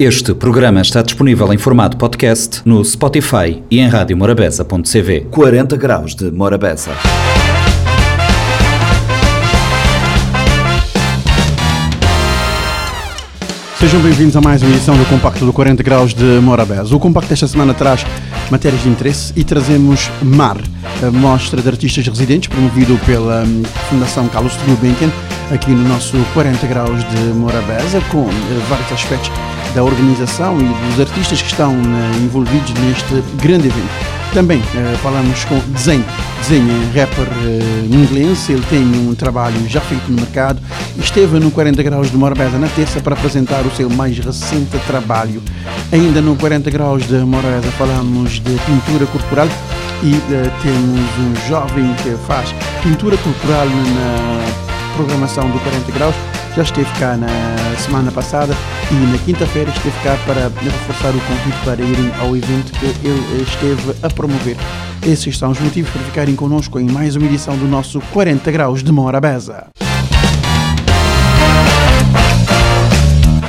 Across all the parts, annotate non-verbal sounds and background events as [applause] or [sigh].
Este programa está disponível em formato podcast no Spotify e em radiomorabeza.cv. 40 graus de Morabeza. Sejam bem-vindos a mais uma edição do Compacto do 40 Graus de Morabeza. O Compacto desta semana traz matérias de interesse e trazemos MAR, a mostra de artistas residentes promovido pela hum, Fundação Carlos Gulbenkian, aqui no nosso 40 Graus de Morabeza, com eh, vários aspectos da organização e dos artistas que estão eh, envolvidos neste grande evento. Também eh, falamos com Desenho. Desenho é rapper eh, inglês, ele tem um trabalho já feito no mercado. Esteve no 40 Graus de Morabeza na terça para apresentar o seu mais recente trabalho. Ainda no 40 Graus de Morabeza falamos de pintura corporal e temos um jovem que faz pintura corporal na programação do 40 Graus já esteve cá na semana passada e na quinta-feira esteve cá para reforçar o convite para irem ao evento que ele esteve a promover. Esses são os motivos para ficarem connosco em mais uma edição do nosso 40 Graus de Morabeza.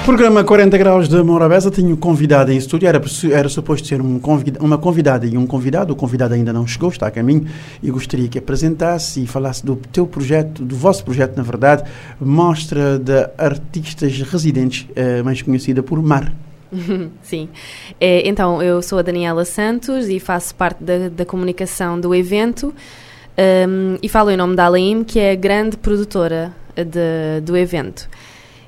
Programa 40 Graus de Morabeza, tenho convidado em estúdio, era, era suposto ser um convida, uma convidada e um convidado, o convidado ainda não chegou, está a caminho, e gostaria que apresentasse e falasse do teu projeto, do vosso projeto, na verdade, mostra de artistas residentes, eh, mais conhecida por MAR. [laughs] Sim. É, então, eu sou a Daniela Santos e faço parte da, da comunicação do evento um, e falo em nome da Alaim, que é a grande produtora de, do evento.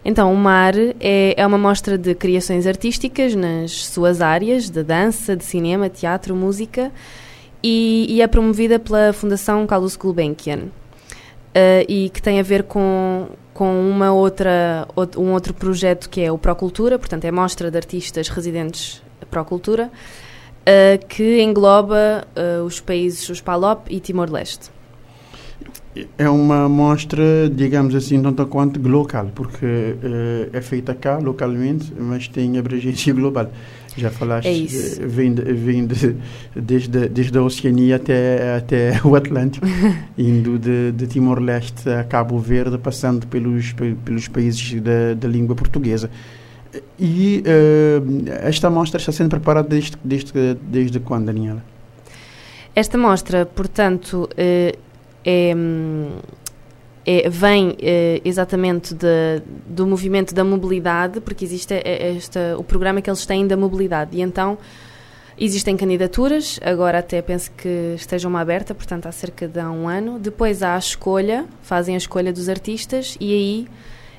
Então, o MAR é, é uma mostra de criações artísticas nas suas áreas de dança, de cinema, teatro, música e, e é promovida pela Fundação Carlos Gulbenkian uh, e que tem a ver com, com uma outra, um outro projeto que é o Procultura, portanto é a mostra de artistas residentes Procultura, uh, que engloba uh, os países, os PALOP e Timor-Leste é uma mostra, digamos assim, tanto quanto local, porque uh, é feita cá, localmente, mas tem abrangência [laughs] global. Já falaste, é vem, de, vem de, desde, desde a Oceania até, até o Atlântico, [laughs] indo de, de Timor-Leste a Cabo Verde, passando pelos, pelos países da, da língua portuguesa. E uh, esta mostra está sendo preparada desde, desde, desde quando, Daniela? Esta mostra, portanto, é, é, vem é, exatamente de, do movimento da mobilidade, porque existe esta, o programa que eles têm da mobilidade. E então existem candidaturas, agora até penso que estejam uma aberta, portanto há cerca de um ano. Depois há a escolha, fazem a escolha dos artistas e aí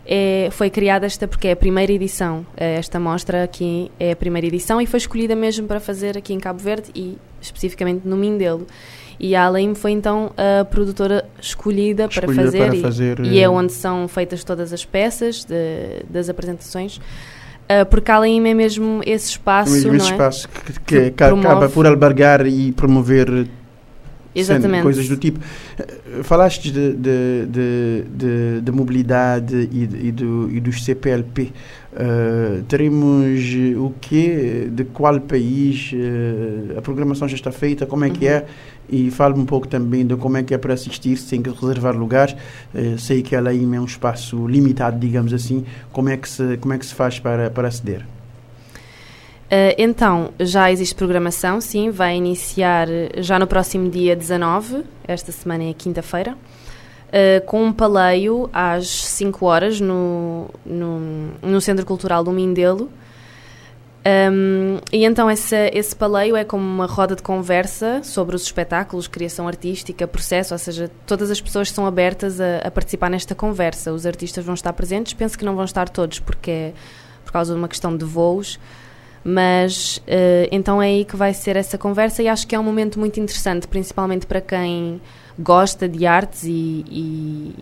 é, foi criada esta, porque é a primeira edição, é, esta mostra aqui é a primeira edição e foi escolhida mesmo para fazer aqui em Cabo Verde e especificamente no Mindelo. E a Alaim foi então a produtora escolhida, escolhida para fazer, para fazer e, e, é eh, onde são feitas todas as peças de, das apresentações. Uh, porque a Alaim é mesmo esse espaço, mesmo não esse é? espaço que, que, que acaba por albergar e promover Exatamente. coisas do tipo. Eh, falaste de, de, de, de, de mobilidade e, e, do, e dos CPLP. Uh, teremos o quê? De qual país? Uh, a programação já está feita? Como é que é? E fale um pouco também de como é que é para assistir, sem que reservar lugares. Uh, sei que a LAIM é um espaço limitado, digamos assim. Como é que se, como é que se faz para, para aceder? Uh, então, já existe programação, sim, vai iniciar já no próximo dia 19, esta semana é quinta-feira, uh, com um paleio às 5 horas no, no, no Centro Cultural do Mindelo. Um, e então esse, esse paleio é como uma roda de conversa sobre os espetáculos, criação artística, processo, ou seja, todas as pessoas são abertas a, a participar nesta conversa. Os artistas vão estar presentes, penso que não vão estar todos, porque é por causa de uma questão de voos, mas uh, então é aí que vai ser essa conversa e acho que é um momento muito interessante, principalmente para quem gosta de artes e, e,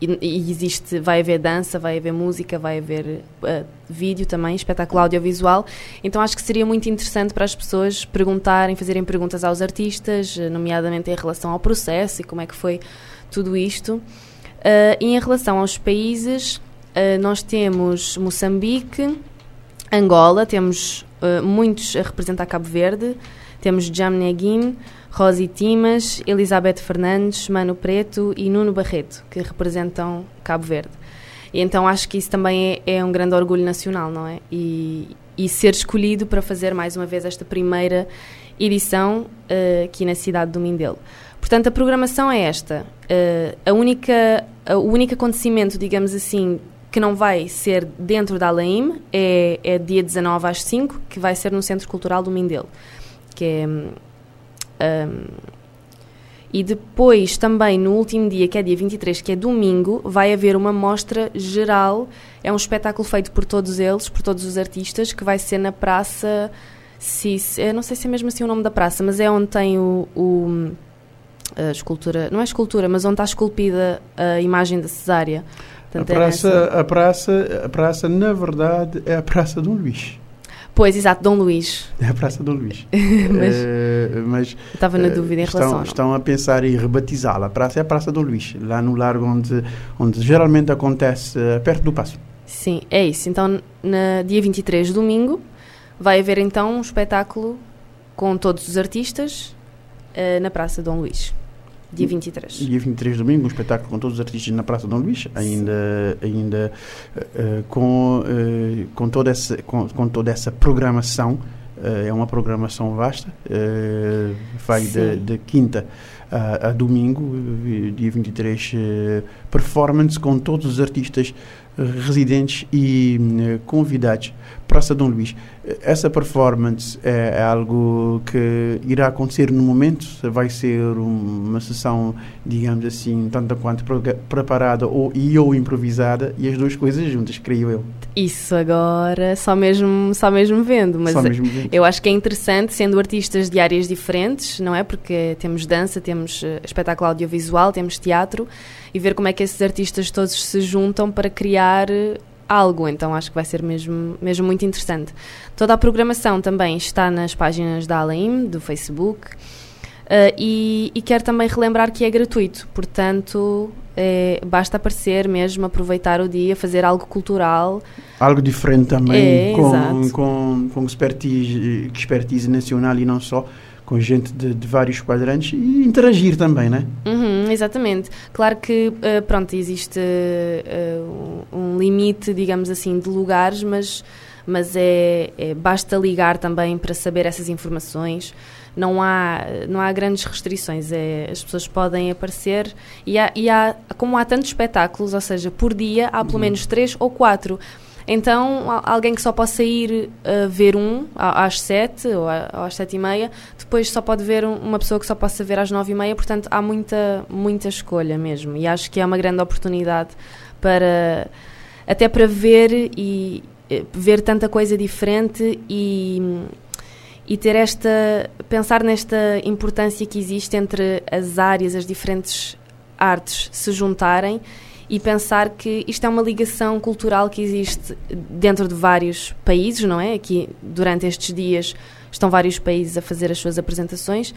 e existe, vai haver dança, vai haver música, vai haver uh, vídeo também, espetáculo audiovisual. Então acho que seria muito interessante para as pessoas perguntarem, fazerem perguntas aos artistas, eh, nomeadamente em relação ao processo e como é que foi tudo isto. Uh, e em relação aos países, uh, nós temos Moçambique, Angola, temos muitos a representar Cabo Verde, temos Jam Neguin, Rosi Timas, Elizabeth Fernandes, Mano Preto e Nuno Barreto, que representam Cabo Verde. E então acho que isso também é, é um grande orgulho nacional, não é? E, e ser escolhido para fazer mais uma vez esta primeira edição uh, aqui na cidade do Mindelo. Portanto, a programação é esta. Uh, a única, a, o único acontecimento, digamos assim, que não vai ser dentro da Alaim é, é dia 19 às 5, que vai ser no Centro Cultural do Mindelo, que é... Um, e depois, também no último dia, que é dia 23, que é domingo, vai haver uma mostra geral. É um espetáculo feito por todos eles, por todos os artistas, que vai ser na Praça Cis. Eu não sei se é mesmo assim o nome da praça, mas é onde tem o, o a escultura, não é escultura, mas onde está esculpida a imagem da Cesária. Portanto, a, praça, é a, praça, a praça, na verdade, é a Praça Dom Luís. Pois, exato, Dom Luís. [laughs] É a Praça Dom Luís. [laughs] mas, uh, mas estava na dúvida em estão, relação. Estão a pensar em rebatizá-la. A praça é a Praça Dom Luís, lá no largo onde, onde geralmente acontece, uh, perto do Passo. Sim, é isso. Então, na dia 23, domingo, vai haver então um espetáculo com todos os artistas uh, na Praça Dom Luís. Dia 23. Dia 23 domingo, um espetáculo com todos os artistas na Praça Dom Luís, ainda, ainda uh, com, uh, com, toda essa, com, com toda essa programação. Uh, é uma programação vasta, vai de, de, quinta a, a, domingo, dia 23, performance com todos os artistas residentes e convidados. Praça Dom Luís essa performance é, é, algo que irá acontecer no momento, vai ser uma sessão, digamos assim, tanto quanto preparada ou, e ou improvisada, e as duas coisas juntas, creio eu. Isso agora, só mesmo, só mesmo vendo, mas mesmo vendo. eu acho que é interessante, sendo artistas de áreas diferentes, não é? Porque temos dança, temos uh, espetáculo audiovisual, temos teatro, e ver como é que esses artistas todos se juntam para criar algo, então acho que vai ser mesmo, mesmo muito interessante. Toda a programação também está nas páginas da Alaim, do Facebook, uh, e, e quero também relembrar que é gratuito, portanto é, basta aparecer mesmo, aproveitar o dia, fazer algo cultural. Algo diferente também, é, com, com, com expertise, expertise nacional e não só com gente de, de, vários quadrantes e interagir também, né? Uhum, exatamente. Claro que, uh, pronto, existe uh, um limite, digamos assim, de lugares, mas, mas é, é, basta ligar também para saber essas informações. Não há, não há grandes restrições, é, as pessoas podem aparecer e, há, e há, como há tantos espetáculos, ou seja, por dia há pelo uhum. menos três ou quatro. Então, alguém que só possa ir uh, ver um às sete ou às sete e meia, depois só pode ver uma pessoa que só possa ver às nove e meia, portanto, há muita, muita escolha mesmo. E acho que é uma grande oportunidade para, até para ver e eh, ver tanta coisa diferente e e ter esta pensar nesta importância que existe entre as áreas, as diferentes artes se juntarem e pensar que isto é uma ligação cultural que existe dentro de vários países, não é? Aqui, durante estes dias, estão vários países a fazer as suas apresentações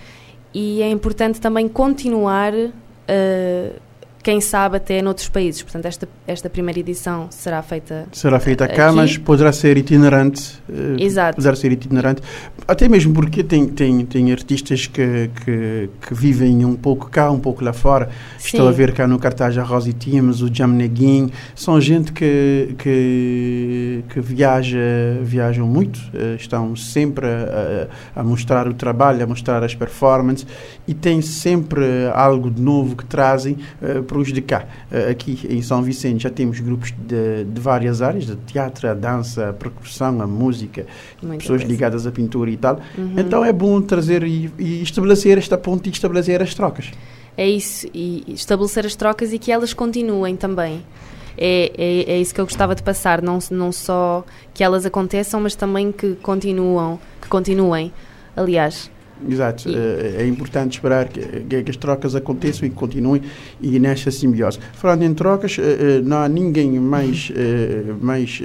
e é importante também continuar uh, quem sabe até noutros países. Portanto, esta, esta primeira edição será feita Será feita cá, aqui. mas poderá ser itinerante. Uh, Exato. Poderá ser itinerante. Até mesmo porque tem, tem, tem artistas que, que, que vivem um pouco cá, um pouco lá fora. Sim. Estou a ver cá no cartaz a Rosie Teams, o Jam Neguin. São gente que, que, que viaja, viajam muito, uh, estão sempre a, a, mostrar o trabalho, a mostrar as performances e têm sempre algo de novo que trazem. Para os de cá. Aqui em São Vicente já temos grupos de, de várias áreas, de teatro, a dança, a percussão, a música, pessoas ligadas à pintura e tal. Uhum. Então é bom trazer e, e estabelecer esta ponte e estabelecer as trocas. É isso, e estabelecer as trocas e que elas continuem também. É, é, é, isso que eu gostava de passar, não, não só que elas aconteçam, mas também que continuam, que continuem. Aliás, Exato. Eh, é importante esperar que, que, as trocas aconteçam e que continuem e nesta simbiose. Falando em trocas, eh, eh, não há ninguém mais, mais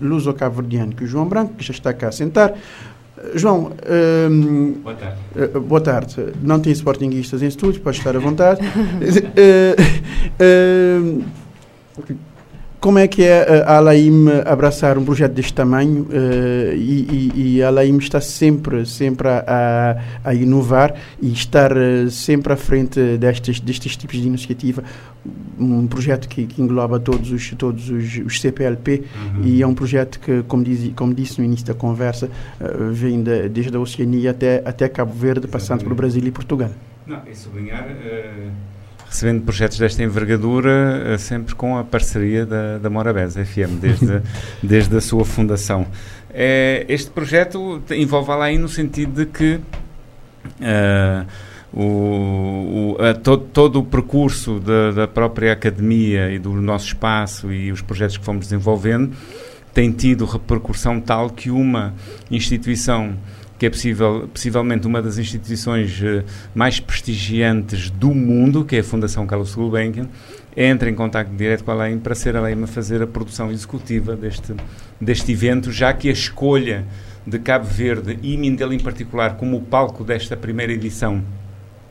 luso-cabo-verdiano que o João Branco, que já está cá a sentar. João, um, boa, tarde. Uh, boa tarde. Não tem sportinguistas em estúdio, pode estar à vontade. uh, [laughs] uh, como é que é a Alaim abraçar um projeto deste tamanho uh, e, e, e, a Alaim está sempre, sempre a, a, inovar e estar uh, sempre à frente destes, destes tipos de iniciativa. Um projeto que, que engloba todos os, todos os, os CPLP uhum. e é um projeto que, como, diz, como disse no início da conversa, uh, vem de, desde a Oceania até, até Cabo Verde, Exatamente. passando por Brasil e Portugal. Não, e sublinhar recebendo projetos desta envergadura, eh, sempre com a parceria da, da Morabeza FM, desde, [laughs] desde a sua fundação. É, este projeto envolve lá aí no sentido de que uh, o, o, a, todo, todo, o percurso da, da, própria academia e do nosso espaço e os projetos que fomos desenvolvendo tem tido repercussão tal que uma instituição que é possível, possivelmente uma das instituições uh, mais prestigiantes do mundo, que é a Fundação Carlos Gulbenkian, entra em contato direto com a LEIM para ser a LEIM a fazer a produção executiva deste, deste evento, já que a escolha de Cabo Verde e Mindelo em particular como palco desta primeira edição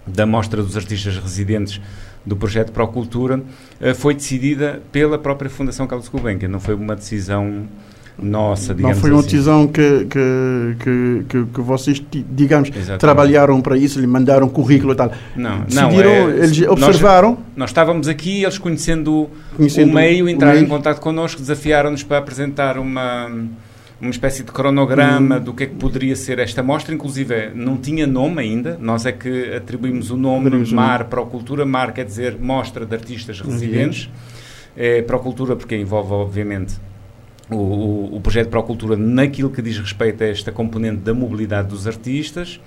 da Mostra dos Artistas Residentes do projeto Procultura uh, foi decidida pela própria Fundação Carlos Gulbenkian, não foi uma decisão nossa, digamos Não foi uma assim. decisão que, que, que, que, que vocês, digamos, Exatamente. trabalharam para isso, lhe mandaram currículo e tal. Não, Decidiram, não. É, eles observaram. Nós, nós, estávamos aqui, eles conhecendo, conhecendo o meio, entraram meio. em contato connosco, desafiaram-nos para apresentar uma uma espécie de cronograma hum. do que é que poderia ser esta mostra, inclusive não tinha nome ainda, nós é que atribuímos o nome MAR para a cultura, MAR quer dizer Mostra de Artistas Residentes, é, para a cultura porque envolve obviamente o, o, projeto para a cultura naquilo que diz respeito a esta componente da mobilidade dos artistas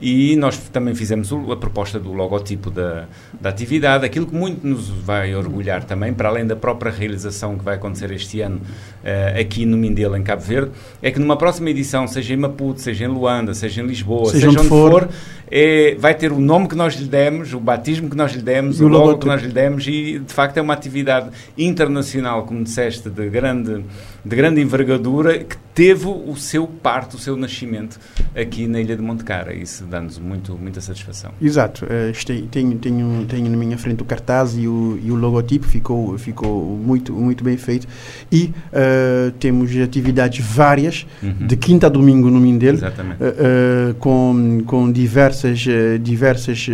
e nós também fizemos a proposta do logotipo da, da atividade, aquilo que muito nos vai orgulhar também, para além da própria realização que vai acontecer este ano uh, aqui no Mindelo, em Cabo Verde, é que numa próxima edição, seja em Maputo, seja em Luanda, seja em Lisboa, seja, seja onde for, for é, vai ter o nome que nós lhe demos, o batismo que nós lhe demos, o, o logo que nós lhe demos e de facto é uma atividade internacional, como disseste, de grande, de grande envergadura que teve o seu parto, o seu nascimento aqui na Ilha de Montecara. Isso dá-nos muito, muita satisfação. Exato. Uh, tenho, tenho, tenho na minha frente o cartaz e o, e o logotipo, ficou, ficou muito, muito bem feito. E uh, temos atividades várias, uhum. de quinta a domingo no Mindelo, uh, com, com diversas, diversas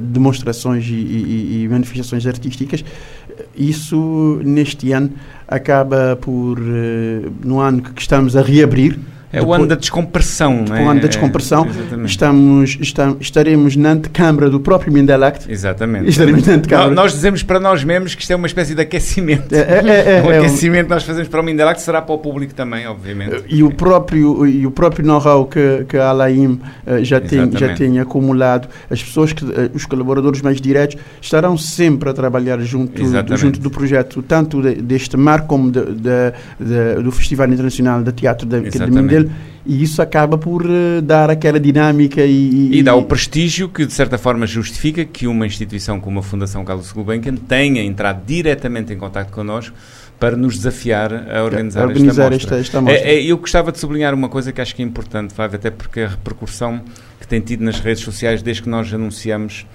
demonstrações e, e, e manifestações artísticas. Isso, neste ano, acaba por, no ano que estamos a reabrir, é o ano da descompressão, não é? O ano da descompressão. É, estamos, está, estaremos na antecâmara do próprio Mindelact. Exatamente. Estaremos na antecâmara. Nós dizemos para nós mesmos que isto é uma espécie de aquecimento. É, é, é, o é [laughs] aquecimento que nós fazemos para o Mindelact será para o público também, obviamente. E o próprio, e o próprio know-how que, que a Alaim uh, já, tem, já tem acumulado, as pessoas, que, uh, os colaboradores mais diretos, estarão sempre a trabalhar junto, do, junto do projeto, tanto de, deste mar como de, de, do Festival Internacional de Teatro de, de Mindelo dele e isso acaba por uh, dar aquela dinâmica e, e, e... dá o prestígio que de certa forma justifica que uma instituição como a Fundação Carlos Gulbenkian tenha entrado diretamente em contato connosco para nos desafiar a organizar, a organizar esta, mostra. Esta, mostra. É, é, eu gostava de sublinhar uma coisa que acho que é importante, Fábio, até porque a repercussão que tem tido nas redes sociais desde que nós anunciamos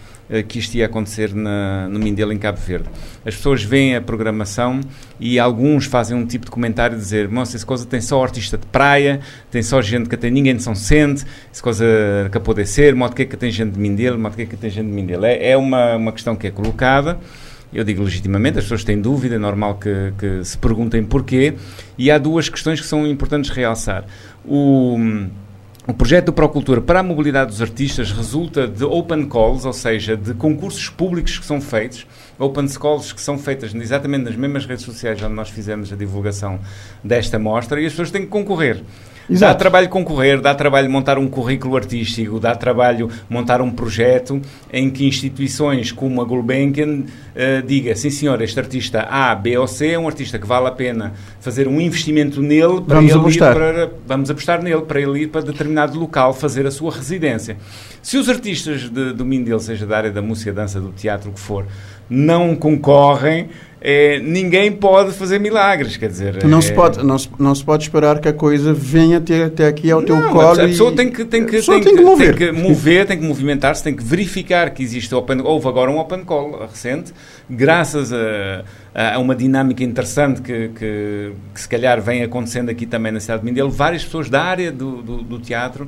que isto ia acontecer na, no Mindelo, em Cabo Verde. As pessoas veem a programação e alguns fazem um tipo de comentário dizer moça, essa coisa tem só artista de praia, tem só gente que tem ninguém de São Sente, essa coisa que pode ser, modo que é que tem gente de Mindelo, modo que é que tem gente de Mindelo. É, é uma, uma questão que é colocada eu digo legitimamente, as pessoas têm dúvida, é normal que, que se perguntem porquê, e há duas questões que são importantes realçar. O, o projeto do Procultura para a mobilidade dos artistas resulta de open calls, ou seja, de concursos públicos que são feitos, open calls que são feitas exatamente nas mesmas redes sociais onde nós fizemos a divulgação desta mostra, e as pessoas têm que concorrer. Exato. Dá trabalho concorrer, dá trabalho montar um currículo artístico, dá trabalho montar um projeto em que instituições como a Gulbenkian uh, diga, sim senhor, este artista A, B ou C é um artista que vale a pena fazer um investimento nele para vamos ele apostar. para, vamos apostar nele para ele ir para determinado local fazer a sua residência. Se os artistas de, do Mindelo, seja da área da música, dança, do teatro, o que for, não concorrem, é, ninguém pode fazer milagres, quer dizer... Não, é... se pode, não, se, não se pode esperar que a coisa venha até, até aqui ao não, teu colo A pessoa e... tem que, tem que, tem, tem que, mover. Tem que mover, tem que movimentar-se, tem que verificar que existe open... Houve agora um open call recente, graças a, a uma dinâmica interessante que, que, que, se calhar vem acontecendo aqui também na cidade de Mindelo, várias pessoas da área do, do, do teatro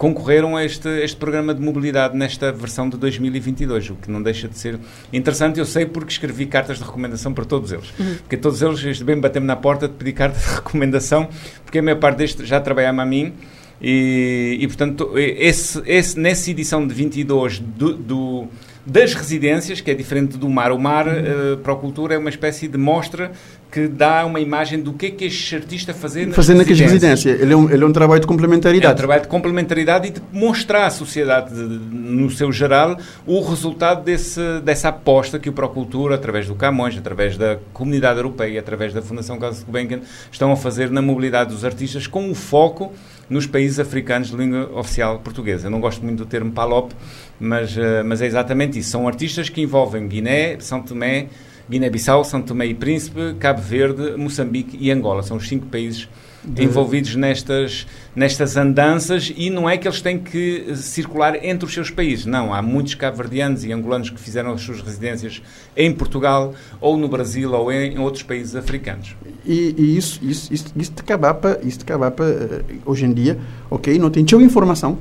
concorreram a este, este programa de mobilidade nesta versão de 2022, o que não deixa de ser interessante. Eu sei porque escrevi cartas de recomendação para todos eles. Uhum. Porque todos eles, bem bater-me na porta de pedir carta de [laughs] recomendação, porque a maior parte deste já trabalhava a mim. E, e portanto, esse, esse, nessa edição de 22 do, do das residências, que é diferente do mar. O mar, uh, para a cultura, é uma espécie de mostra que dá uma imagem do que é que este artista fazer nas Fazendo residências. residências. Ele é, um, ele é um trabalho de complementaridade. É um trabalho de complementaridade e de mostrar à sociedade, no seu geral, o resultado desse, dessa aposta que o Procultura, através do Camões, através da Comunidade Europeia, através da Fundação Carlos Gulbenkian, estão a fazer na mobilidade dos artistas com o foco nos países africanos de língua oficial portuguesa. Eu não gosto muito do termo PALOP, mas, uh, mas é exatamente isso. São artistas que envolvem Guiné, São Tomé, Guiné-Bissau, São Tomé e Príncipe, Cabo Verde, Moçambique e Angola. São os cinco países de... envolvidos nestas, nestas andanças e não é que eles têm que circular entre os seus países. Não, há muitos cabo-verdianos e angolanos que fizeram as suas residências em Portugal ou no Brasil ou em, outros países africanos. E, e isso, isso, isso, isso de Cabapa, isso de Cabapa, eh, hoje em dia, ok, não tem tanta informação,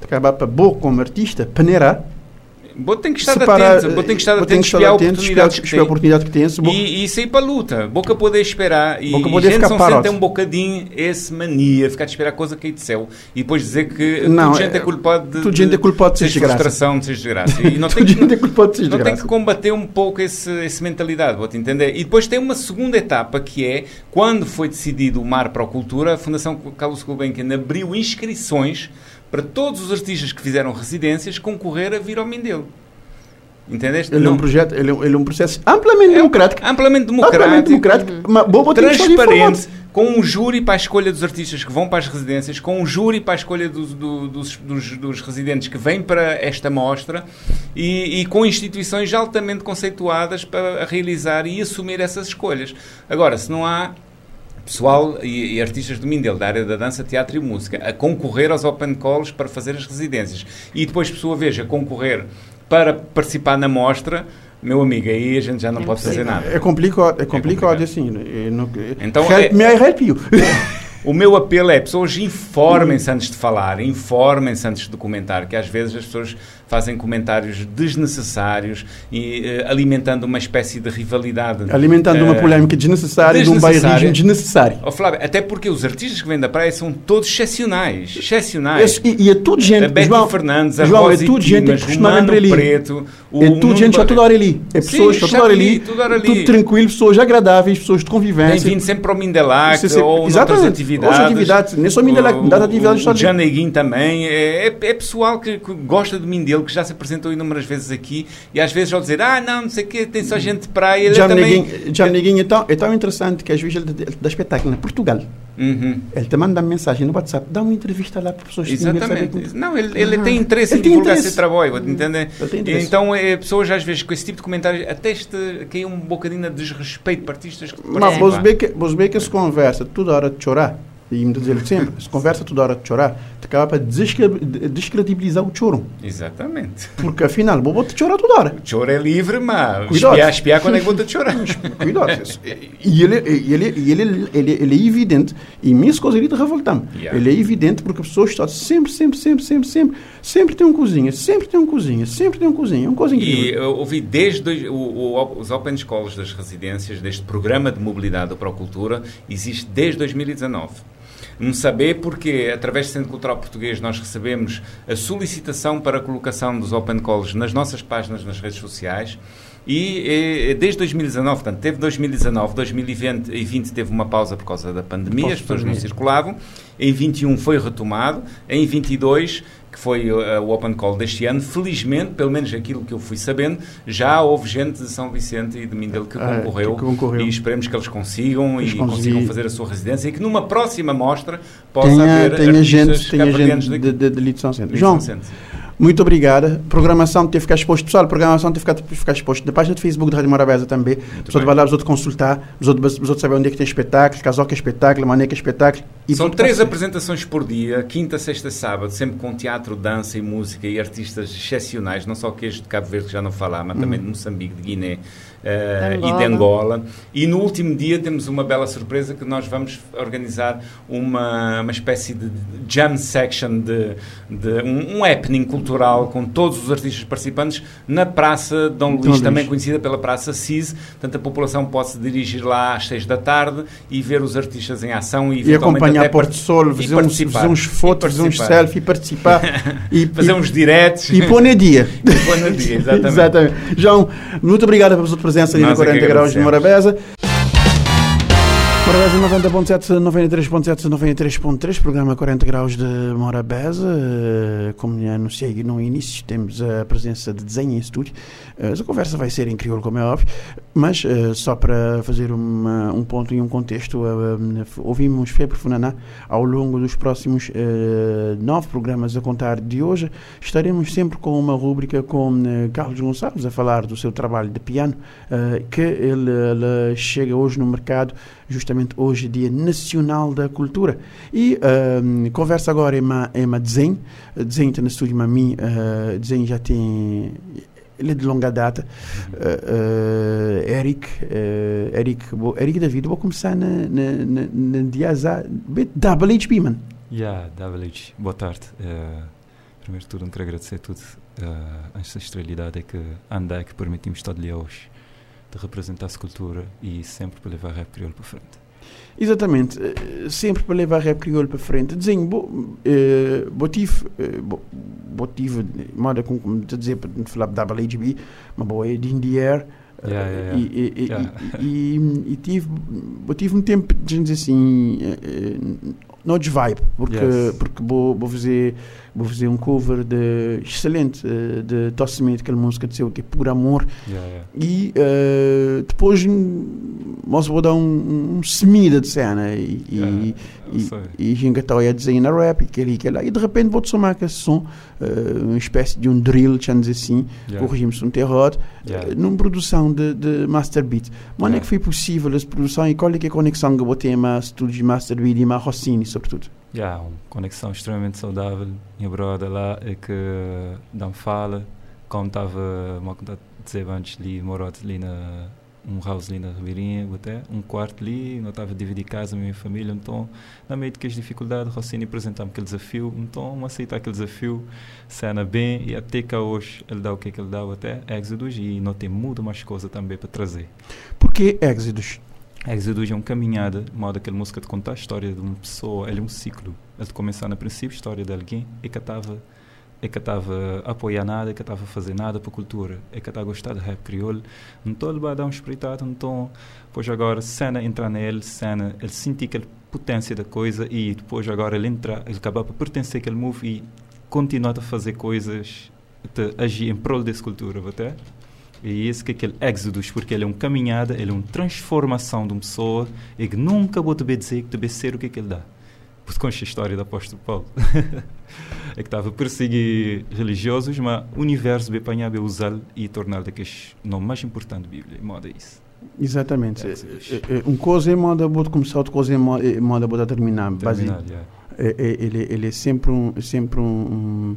de Cabapa, bom como artista, paneira, Boa tem que estar separar, atento, Boa tem que estar atento, espiar a oportunidade, espiar, a oportunidade que tem. E, e sair para a luta. Boca poder esperar. E, boca poder gente ficar tem um bocadinho esse mania, ficar de esperar a coisa cair de céu. E depois dizer que não, tudo gente é culpado de, tudo gente é culpado de ser desgraça. frustração, de ser desgraça. E [laughs] não tem que, gente é culpado de ser desgraça. Não tem que combater um pouco esse, essa mentalidade, vou-te entender. E depois tem uma segunda etapa que é, quando foi decidido o Mar para a Cultura, a Fundação Carlos Gulbenkian abriu inscrições para todos os artistas que fizeram residências concorrer a vir ao Mindelo. Entendeste? Ele é um projeto, ele é, ele é um processo amplamente é democrático. Amplamente democrático. Amplamente democrático, uhum. mas boa transparente, com um júri para a escolha dos artistas que vão para as residências, com um júri para a escolha dos, do, dos, dos, dos, residentes que vêm para esta mostra e, e, com instituições altamente conceituadas para realizar e assumir essas escolhas. Agora, se não há pessoal e, e, artistas do Mindelo, da área da dança, teatro e música, a concorrer aos open calls para fazer as residências. E depois, por sua vez, a concorrer para participar na mostra, meu amigo, aí a gente já não é pode fazer nada. É complicado, é complicado, é complicado. assim. Não, então, help é, me, you. [laughs] O meu apelo é, pessoas informem-se antes de falar, informem-se antes de documentar, que às vezes as pessoas fazem comentários desnecessários e uh, alimentando uma espécie de rivalidade. Alimentando uh, uma polémica desnecessária, de um bairrismo desnecessário. Oh, Flávio, até porque os artistas que vêm da praia são todos excepcionais. Excepcionais. e, e, é tudo gente. A Betty João, Fernandes, a João, Rosa é tudo gente que costuma ali. Preto, o é tudo gente já toda hora ali. É pessoas Sim, toda hora ali. Tudo tranquilo, pessoas agradáveis, pessoas de convivência. Tem vindo sempre para o Mindelac ou outras atividades. Outras atividades. Nem só Mindelac, das atividades. O, o Janeguin também. É, é, é pessoal que, que gosta de Que já se apresentou inúmeras vezes aqui e às vezes ao dizer, ah, não, não sei o quê, tem só gente de praia. Ele também... já é tão, é tão interessante que às vezes ele dá espetáculo em Portugal. Uhum. Ele te manda mensagem no WhatsApp, dá uma entrevista lá para pessoas que Exatamente. Não, ele, ele tem interesse ele em divulgar esse trabalho, entende? Então, é, pessoas às vezes com esse tipo de comentários, até este, que é um bocadinho de desrespeito para artistas que Mas que, que se conversa toda hora de chorar e me dizer sempre, se conversa toda hora de chorar, acaba para descredibilizar o choro. Exatamente. Porque afinal, vou te chorar toda hora. O choro é livre, mas Cuidado. espiar, espiar quando é que vou te chorar. [laughs] Cuidado. e ele, ele, ele, ele, ele é evidente, e minhas coisas ele revoltam. Yeah. Ele é evidente porque a pessoa está sempre, sempre, sempre, sempre, sempre, sempre tem uma cozinha, sempre tem uma cozinha, sempre tem uma cozinha, uma coisa incrível. E eu ouvi desde o, o, os Open Schools das residências, deste programa de mobilidade da Procultura, existe desde 2019 um saber porque, através do Centro Cultural Português, nós recebemos a solicitação para a colocação dos Open Calls nas nossas páginas nas redes sociais. E, desde 2019, portanto, teve 2019, 2020 teve uma pausa por causa da pandemia, as pessoas não circulavam. Em 21 foi retomado. Em 22 que foi uh, o Open Call deste ano. Felizmente, pelo menos aquilo que eu fui sabendo, já houve gente de São Vicente e de Mindelo que, ah, concorreu, que concorreu, e esperemos que eles consigam eles e consigam fazer a sua residência e que numa próxima mostra possa tenha, haver tenha gente, tenha gente de, de, de, de São Centro. João, Muito obrigada. Programação teve que ficar exposto. Pessoal, programação teve que ficar exposto. Na página do Facebook da Rádio Morabeza também. Pessoal vai lá, os outros consultar, os outros, os outros saber onde é que tem espetáculo, casal que é espetáculo, mané que é espetáculo. E São três apresentações por dia, quinta, sexta, sábado, sempre com teatro, dança e música e artistas excepcionais, não só queijo de Cabo Verde, que já não falar, mas também de Moçambique, de Guiné uh, e de Angola. E no último dia temos uma bela surpresa que nós vamos organizar uma, uma espécie de jam section, de, de um, um happening cultural com todos os artistas participantes na Praça Dom Luís, Luís. também conhecida pela Praça CIS. Portanto, a população pode se dirigir lá às seis da tarde e ver os artistas em ação e, e acompanhar Porto Sol, fazer uns, fazer uns fotos, fazer uns selfies, participar [laughs] e fazer e, uns diretos e pôr na dia. [laughs] e pôr na dia, exatamente. [laughs] exatamente. João, muito obrigado pela sua presença ali Nós no 40 é Graus de Morabeza. Morabeza 90.7, 93.7, 93.3, programa 40 graus de Morabeza. Como anunciei no início, temos a presença de desenho em estúdio. Eh, a conversa vai ser em crioulo, como é óbvio, mas uh, só para fazer uma, um ponto e um contexto, ouvimos Febre Funaná ao longo dos próximos nove programas a contar de hoje. Estaremos sempre com uma rúbrica com Carlos Gonçalves a falar do seu trabalho de piano, que ele, ele, chega hoje no mercado, justamente hoje, Dia Nacional da Cultura. E conversa agora é uma, é uma desenho, desenho está no estúdio Mami, desenho já tem ele é de longa data. Uh, uh, Eric, uh, Eric, bo, Eric David, vou começar na, na, na, na Diazá, WHB, man. Yeah, WH, boa tarde. primeiro de tudo, quero agradecer tudo a ancestralidade que anda que permitimos estar ali hoje, de representar a cultura e sempre para levar a rap crioulo para frente. Exatamente, eh, sempre para levar rap crioulo para frente. Desenho, bo, eh, botif, eh, bo, botif, moda como te dizer, para falar da WHB, mas boa é de Indier. E, tive, tive um tempo, de assim, não de vibe, porque, yes. porque vou, vou fazer vou fazer um cover de excelente uh, de Tossimento, aquela música de seu que é Por Amor. Yeah, yeah. E uh, depois nós vou dar um, um semida de cena e, yeah, e, e, e a dizer na rap e aquele e lá. E de repente vou somar com esse som, uh, uma espécie de um drill, chamamos assim, yeah. corrigimos um terror, yeah. numa produção de, de Master Beat. Mas é que foi possível essa produção e qual é, que é a conexão que eu botei com estúdio de Master Beat e com Rossini, sobretudo? Yeah, uma conexão extremamente saudável. Minha brother lá é que dá-me fala, como estava, como dizer antes, ali, morou ali na um house ali na Ribeirinha, até um quarto ali, não estava a dividir casa, minha família, então, na meio de que as dificuldades, Rossini apresentar-me aquele desafio, então, aceitar aquele desafio, cena bem, e até cá hoje, ele dá o que é que ele dá até, Exodus, e não tem muito mais coisa também para trazer. Por que Exodus? Exodus é uma caminhada, modo aquela música de contar a história de uma pessoa, ele é um ciclo. Ele começar no princípio, a história de alguém, e que estava é que estava a apoiar nada, é que estava a fazer nada para a cultura, é que estava a gostar de rap crioulo. Então ele vai dar um espreitado, então, depois agora, cena entrar nele, cena, ele sentir aquela potência da coisa e depois agora ele entrar, ele acaba por pertencer àquele move e continuar a fazer coisas, de agir em prol dessa cultura, até. E esse que é aquele exodus, porque ele é uma caminhada, ele é uma transformação de uma pessoa e que nunca vou te dizer que deve ser o que, é que ele dá. Porque conheces a história do apóstolo Paulo. [laughs] é que estava a perseguir religiosos, mas o universo veio apanhar, veio usá-lo e torná-lo daqueles nome mais importante da Bíblia. E moda isso. Exatamente. É, é, é, um coisa é moda, vou começar, outra coisa é moda, é moda vou terminar. terminar yeah. é, é, ele, ele é sempre um, sempre um, um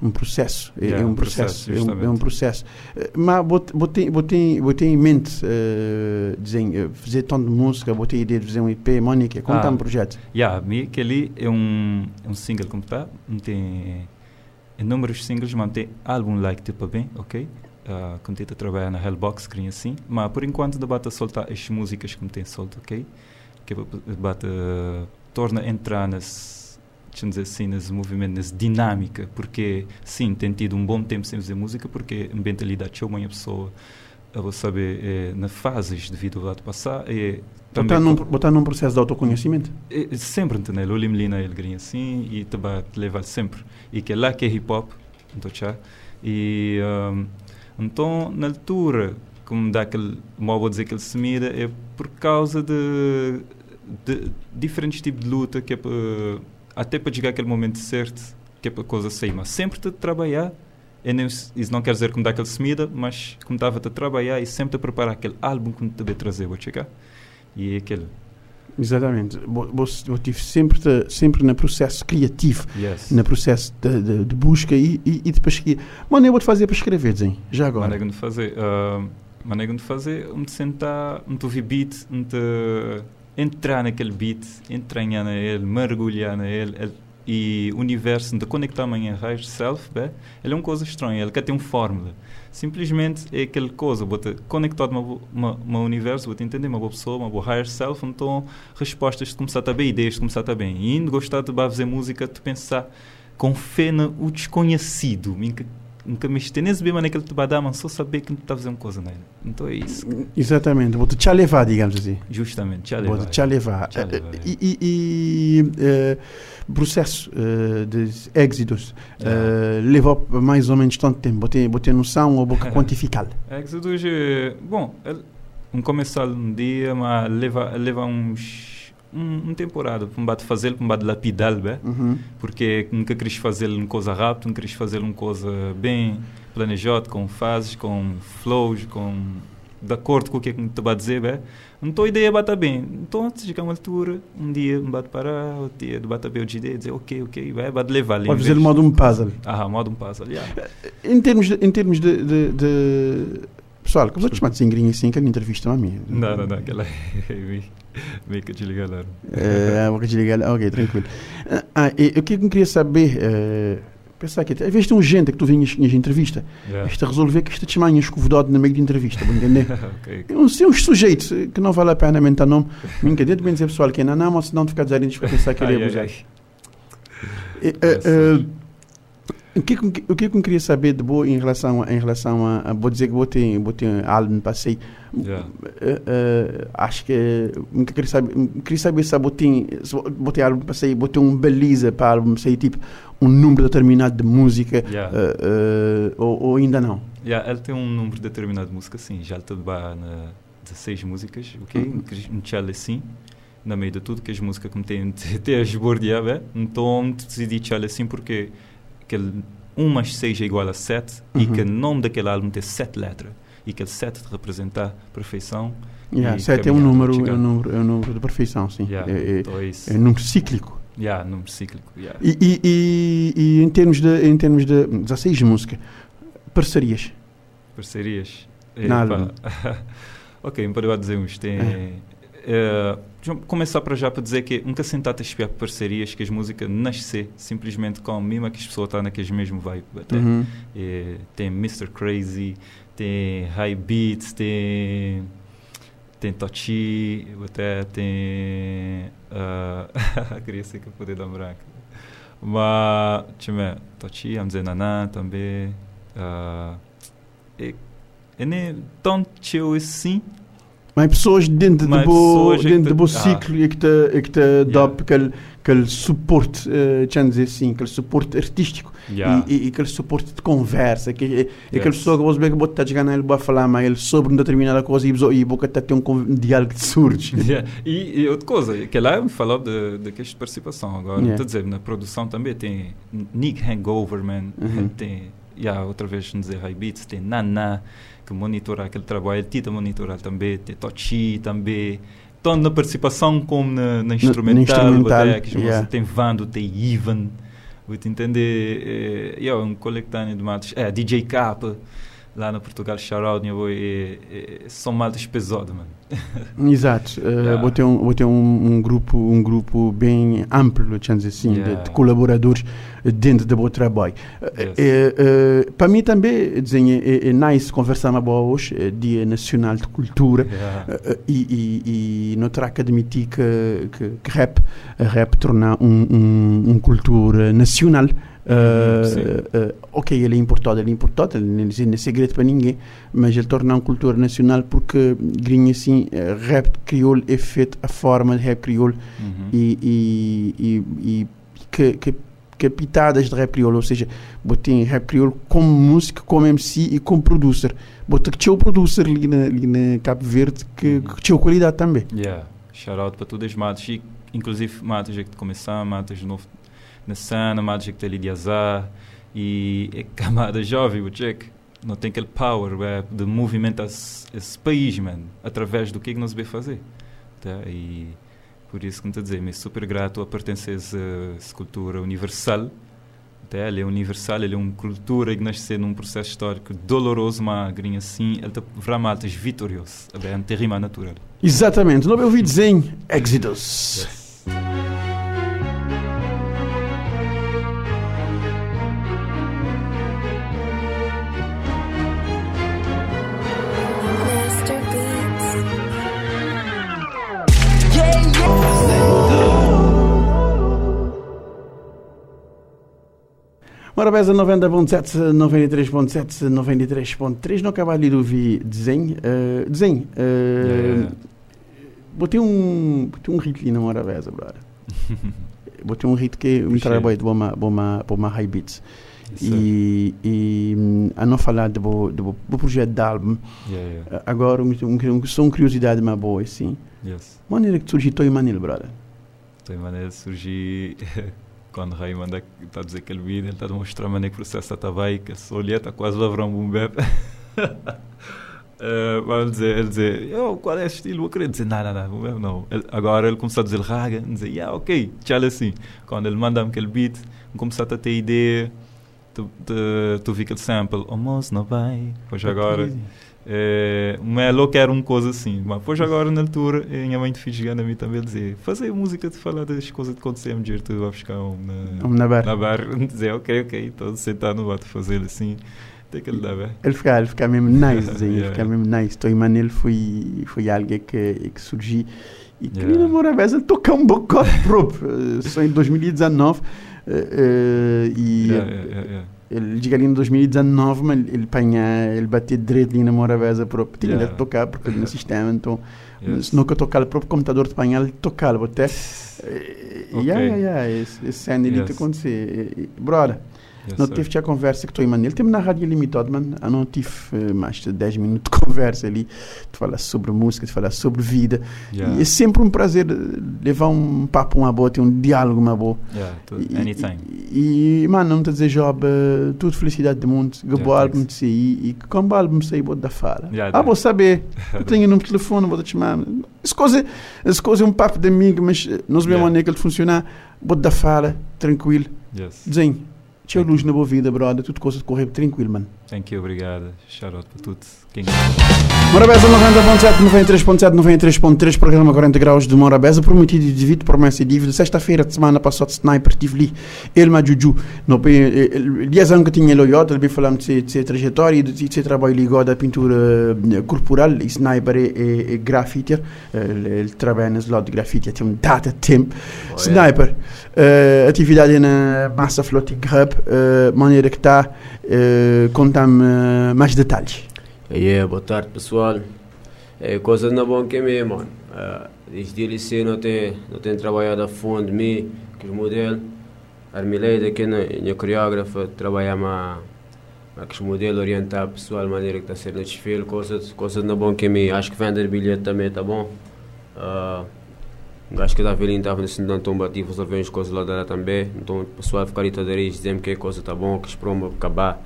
um processo. Yeah, é um processo, processo é, um, é, um, processo. Mas botei botei botei em mente uh, dizem, fazer tom de música botei a ideia de fazer um EP Mónica conta ah, um projeto. yeah, me que ali é um um single como está tem inúmeros singles mas tem álbum like tipo bem ok? Uh, quando a trabalhar na Hellbox queria assim mas por enquanto debate a soltar as músicas que me tem solto ok? Que debate uh, torna entrar nas deixa dizer assim, nesse movimento, nessa dinâmica, porque sim, tem tido um bom tempo sem fazer música, porque a mentalidade show a pessoa a vou saber é, na fases de vida do lado passar é botar num, botar num processo de autoconhecimento. É, sempre entendeu? O limlina ele grinha assim e te levar sempre. E que é lá que é hip hop então já e um, então na altura como dá aquele mal vou dizer que ele se mira é por causa de, de diferentes tipos de luta que é até para chegar aquele momento certo, que é para a coisa sair. Mas sempre te trabalhar, e nem, isso não quer dizer que me dá aquele semida, mas como estava a trabalhar e sempre a preparar aquele álbum que me deve trazer, vou chegar. E é aquele. Exatamente. Eu estive sempre, sempre no processo criativo, yes. no processo de, de, de busca e, e, e de pesquisa. Mano, eu vou-te fazer para escrever, Zen, já agora. Maneira de fazer. Uh, maneira de fazer, me sentar, me ouvir beat, me entrar naquele beat, entranhar nele, mergulhar nele, ele, e o universo de conectar-me em higher self, bem, ele é uma coisa estranha, ele quer ter uma fórmula simplesmente é aquela coisa, vou te conectar com um universo, vou te entender, uma boa pessoa, uma boa higher self, então respostas de começar a bem, ideias de começar a bem. E indo gostar de fazer música, de pensar com fé no desconhecido, nunca me nesse bem maneira que ele te vai dar, mas só saber que está a fazer uma coisa nele. Então é isso. Exatamente, vou te levar, digamos assim. Justamente, te levar. Vou te levar. E, e, e uh, processo uh, de êxitos uh, levou mais ou menos tanto tempo? Botei, botei noção ou boca [laughs] quantificá-lo? Êxitos, bom, um começar um dia, mas leva, leva uns um, um temporada. Para me fazer para me lapidar uhum. porque nunca quis fazer uma coisa rápida nunca quis fazer uma coisa bem planejada com fases com flows com de acordo com o que é que está a dizer bem? Então a ideia bata bem. Então antes de uma altura um dia me bate parar outro dia bate bem o ideia dizer ok ok vai bate levar ali pode fazer modo um puzzle. Ah modo um puzzle yeah. em termos de, em termos de, de, de... Pessoal, como é que chamar de singrinho assim, aquela entrevista a mim? Não, não, não, aquela [laughs] é [laughs] meio que desligar lá. É, vou desligar ok, tranquilo. Ah, e, o que eu queria saber, é, pensar que às vezes tem um gente que tu vinhas em entrevista, yeah. esta resolver que esta te manha escovedado no meio de entrevista, vou entender? [laughs] okay. Eu sei uns sujeitos que não vale a pena mentar nome, me entender, bem dizer pessoal que é não, não, mas não ficar dizendo para pensar que ele é abusado. O que, o que eu queria saber de boa em relação a, em relação a, vou dizer que vou ter, vou ter álbum passei yeah. uh, uh, acho que queria saber queria saber se vou ter vou ter álbum passei vou ter um baliza para álbum sei tipo um número determinado de música yeah. uh, ou, ou, ainda não yeah, ele tem um número determinado de música sim já está na 16 músicas ok uhum. um chale assim na meio de tudo que as músicas que me têm até [laughs] a esbordear então decidi chale assim porque que 1 mais 6 é igual a 7 uhum. e que o nome daquele álbum tem 7 letras e que ele 7 representa perfeição. Yeah, 7 é um, número, é, um número, é um número de perfeição, sim. Yeah, é, é, é, um número cíclico. Yeah, número cíclico. Yeah. E, e, e, e, em termos de, em termos de 16 música, parcerias? Parcerias? Nada. [laughs] ok, para dizer uns, tem... É. Uh, começar para já para dizer que nunca sentaste a espiar parcerias que as músicas nascer simplesmente com a mesma que as pessoas estão naqueles mesmo vibe até. Uhum. É, tem Mr. Crazy tem High Beats tem tem Tochi até tem [laughs] uh, queria ser que eu poder dar branco mas deixa eu ver dizer Naná também uh, e nem tão chill assim mais pessoas dentro de bo dentro de bo ciclo e que te e que te dá aquele aquele suporte uh, dizer assim aquele suporte artístico yeah. e, e, aquele suporte de conversa que yes. aquele pessoa que você vê que bota de ganhar ele vai falar mas ele sobre uma determinada coisa e boca tá ter um, diálogo de surge yeah. e, e, outra coisa que lá falou de de questão de participação agora yeah. dizer na produção também tem Nick Hangover man uhum. tem yeah, outra vez dizer high beats tem Nana que monitora aquele trabalho, Tita monitorar também, tem Tochi também, tanto na participação como na, na instrumental, no, instrumental que yeah. tem Vando, tem Ivan, vou entender, é, yeah, um coletâneo de matos, é, DJ K, lá no Portugal, vou, é, é, são matos pesados, mano. [laughs] Exato, uh, yeah. vou ter, um, vou ter um, um, grupo, um grupo bem amplo, digamos assim, yeah. de, de, colaboradores dentro do meu trabalho. Yes. Uh, uh, para mim também dizem, é, é, nice conversar uma boa hoje, é Dia Nacional de Cultura, yeah. e, e, e noutra academia que, que, que rap, rap torna um, um, um cultura nacional. Uh, uh, ok, ele é importado, ele é importado, ele não é segredo para ninguém, mas ele torna uma cultura nacional porque, grinha assim, rap crioulo é feito a forma de rap crioulo uhum. e, e, e, e que, que, que pitadas de rap crioulo, ou seja, botei rap crioulo como música, como MC e como producer. Botei que tinha o producer ali na, ali na Cabo Verde que, uhum. que tinha qualidade também. Yeah, shout out para todas as matas, inclusive matas que começaram, matas de novo na cena, mágica ali de azar, e [laughs] é camada jovem, o Jack, não tem aquele power é, de movimentar esse, país, man, através do que é que nós vê fazer. Tá? E por isso que me estou a dizer, me super grato a pertencer a essa, cultura universal. Tá? Ele é universal, ele é uma cultura que nasce num processo histórico doloroso, mas assim, ele está realmente vitorioso. É um terrima natural. Exatamente. Não ouvi dizer Exodus. Yes. Morabeza 90.7, 93.7, 93.3. Não acaba de ouvir desenho. Uh, desenho. Uh, yeah. Botei um, botei um hit ali na Morabeza, brother. [laughs] botei um hit que me trabalho de uma, uma, uma high beats. E, e a não falar do, do, do projeto de álbum, yeah, yeah. agora um, um, só uma curiosidade mais boa, assim. Yes. Maneira que surgiu Toy Manil, brother? Toy Manil surgiu [laughs] quando o Rai manda está a dizer aquele vídeo, ele está a mostrar é que o processo está vai, que a olha está quase lavrão um bebê. Uh, vamos dizer, ele dizer, oh, qual é o estilo? Eu queria dizer, não, não, não, não. Ele, agora ele começou a dizer raga, dizer, yeah, ok, tchau assim. Quando ele manda aquele beat, começou a ter ideia, tu, tu, tu vi aquele sample, almoço não vai, pois agora. É, mas eu quero uma coisa assim. Mas depois agora na altura, minha mãe fez chegar a mim também dizer, fazer música de falar das coisas que aconteceram de tu vai buscar um na, um na bar. Na bar. [laughs] Dizer, ok, ok, estou sentado no bar fazer assim. Tem que ele dar bem. Ele fica, ele fica mesmo nice, [laughs] yeah. ele fica mesmo nice. Estou Manel foi, foi alguém que, que surgiu e que yeah. namora ele toca um bocado próprio. Só em 2019 uh, uh, e yeah, yeah, ele diga ali em 2019, mas ele panha, ele bateu direito ali na Morabeza próprio. Tinha yeah. de tocar, porque no sistema, então, yes. se nunca tocar o próprio computador de panha, ele tocava até. Okay. Yeah, yeah, yeah, esse, esse cena ele yes. acontecer. Brother, Yes, não tive a conversa que estou em Manila. Teve na rádio limitado, mas eu não tive uh, mais de 10 minutos de [laughs] conversa ali, de falar sobre música, de falar sobre vida. Yeah. E é sempre um prazer levar um papo uma boa, ter um diálogo uma boa. Yeah, e, anytime. E, e mano, não te desejo job, uh, tudo felicidade do mundo, que yeah, álbum de sair e que o álbum sair, vou dar fala. Yeah, ah, vou saber. [laughs] eu tenho o número de telefone, vou te chamar. As coisas é um papo de amigo, mas eh, nós vemos yeah. maneira que ele funciona, vou dar fala, tranquilo. Yes. Desenho. Tinha luz na boa vida, brother. Tudo coisa de correr tranquilo, mano. Thank you, obrigado. Shout out para tudo. Morabeza 90.7, 93.7, 93.3, programa 40 graus de Morabeza, prometido e devido, promessa e dívida. Sexta-feira de semana passada, Sniper, tive ali, ele, mas Juju, no, 10 anos que tinha olhado, ele falando de, de, trajetória e de, de trabalho ligado à pintura uh, corporal, e Sniper é, é, é grafiter, uh, ele trabalha nesse lado de grafite, tem um data tempo. Oh, Sniper, atividade na Massa Floating Hub, maneira que está, conta-me mais detalhes. Yeah, boa tarde pessoal. É coisa na bom que é mano. Uh, desde o liceu não tem, não tem trabalhado a fundo me, que o modelo. Armileida que na minha coreógrafa trabalha que os modelos orientar o pessoal maneira que está sendo desfile, coisas, coisas na bom que me. Acho que vender bilhete também tá bom. Uh, acho que da velhinha estava nesse não tão batido, resolver as coisas lá dela também. Então o pessoal ficar toda vez dizendo que a coisa tá bom, que os promos acabar.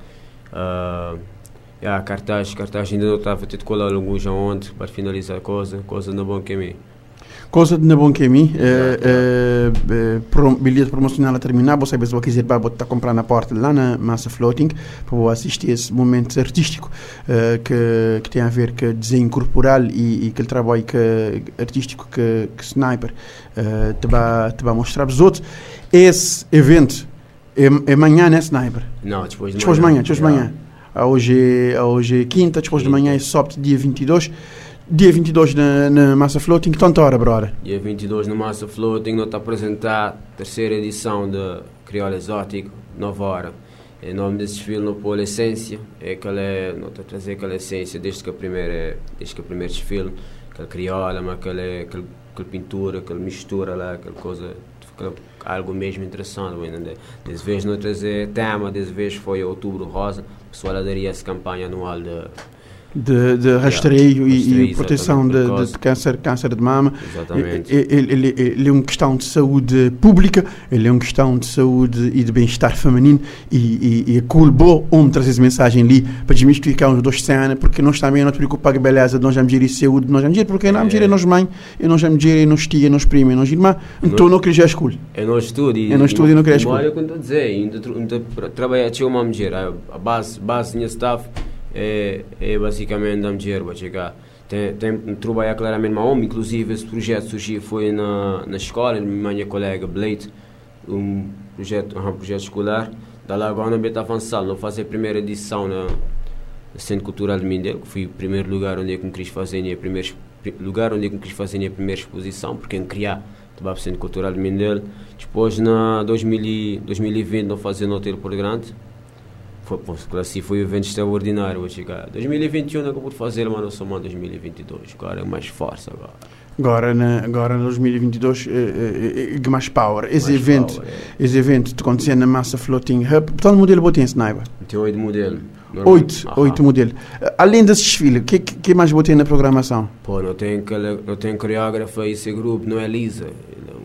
Uh, Yeah, cartaz, cartaz ainda não estava a ter de colar alguns aonde para finalizar a coisa, coisa na bom caminho. Coisa na bom caminho, é, é, é, bilhete promocional a terminar, você você quiser botar comprar na porta lá na Massa Floating para assistir esse momento artístico que, que tem a ver com desenho corporal e, e aquele trabalho que, artístico que, que Sniper te, vai, te mostrar para os outros. Esse evento é, é amanhã, né, Sniper? Não, depois de manhã. Depois de manhã, depois de manhã. Hoje, hoje é quinta, depois de manhã é sábado, dia 22. Dia 22 na, na Massa Floating, tanta hora, brother? Dia 22 na Massa Floating, nós a apresentar a terceira edição de Criolla Exótico, 9 horas. O nome desse desfile no Polo Essência, é aquela, nós estamos a trazer aquela essência desde que a primeira, desde que o primeiro desfile, aquela crioula, mas aquela, aquela, aquela pintura, aquela mistura lá, aquela coisa, algo mesmo interessante? Dessa vez não trazer tema, dessa vez foi Outubro Rosa, pessoal aderia essa campanha anual de, de, de rastreio yeah, e, e, proteção de, de, câncer, câncer de mama. Exatamente. Ele, ele, ele, é uma questão de saúde pública, ele é uma questão de saúde e de bem-estar feminino e, e, e é cool, bom, onde trazer essa mensagem ali para desmistificar os dois cenas, porque nós também não preocupamos com a beleza de nós vamos gerir saúde, nós vamos gerir, porque nós vamos gerir nós mãe, e nós vamos gerir nós tia, nós prima, nós irmã, então não queria cool. É nós estudo e, é nós estudo e não queria cool. Olha o que eu estou a dizer, ainda trabalhar, tinha uma mulher, a base, base minha staff, é, é basicamente dinheiro para chegar. Tem, tem trabalhar claramente mais homem, inclusive esse projeto surgiu foi na, na escola, minha colega Blade, um projeto, um projeto escolar. Da agora não está avançado, não fazer a primeira edição na, Centro Cultural de Mindelo, que foi o primeiro lugar onde eu quis fazer a primeira lugar onde eu quis fazer a primeira exposição, porque em criar o Centro Cultural de Mindelo. Depois na 2000, 2020 não fazer no Hotel por Grande foi, assim foi um evento extraordinário hoje, cara. 2021 acabou de fazer, mas não somando 2022. Agora é mais força agora. Agora, na, agora 2022, é, é, é, mais power. Esse mais evento, power, é. esse evento que acontecia na Massa Floating Hub, todo modelo botem sniper? Tem oito modelos. Oito, oito modelos. Além desse desfile, o que, que mais botei na programação? Pô, não tem, não tem coreógrafa esse grupo, não é Lisa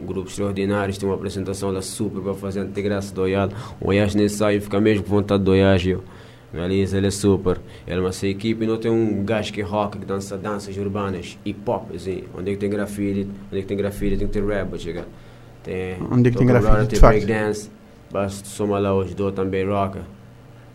grupo extraordinário, tem uma apresentação lá super para fazer a graça do Oyal. O Oyal nesse sai fica mesmo com vontade do Oyal. Ali ele é super. Ele é uma equipe e não tem um gajo que rock, que dança danças urbanas, hip hop, assim. Onde é que tem grafite, onde é que tem grafite tem que ter rap, chega. Tem, onde é que tem grafite, tem breakdance, basta somar lá hoje, dou também rock.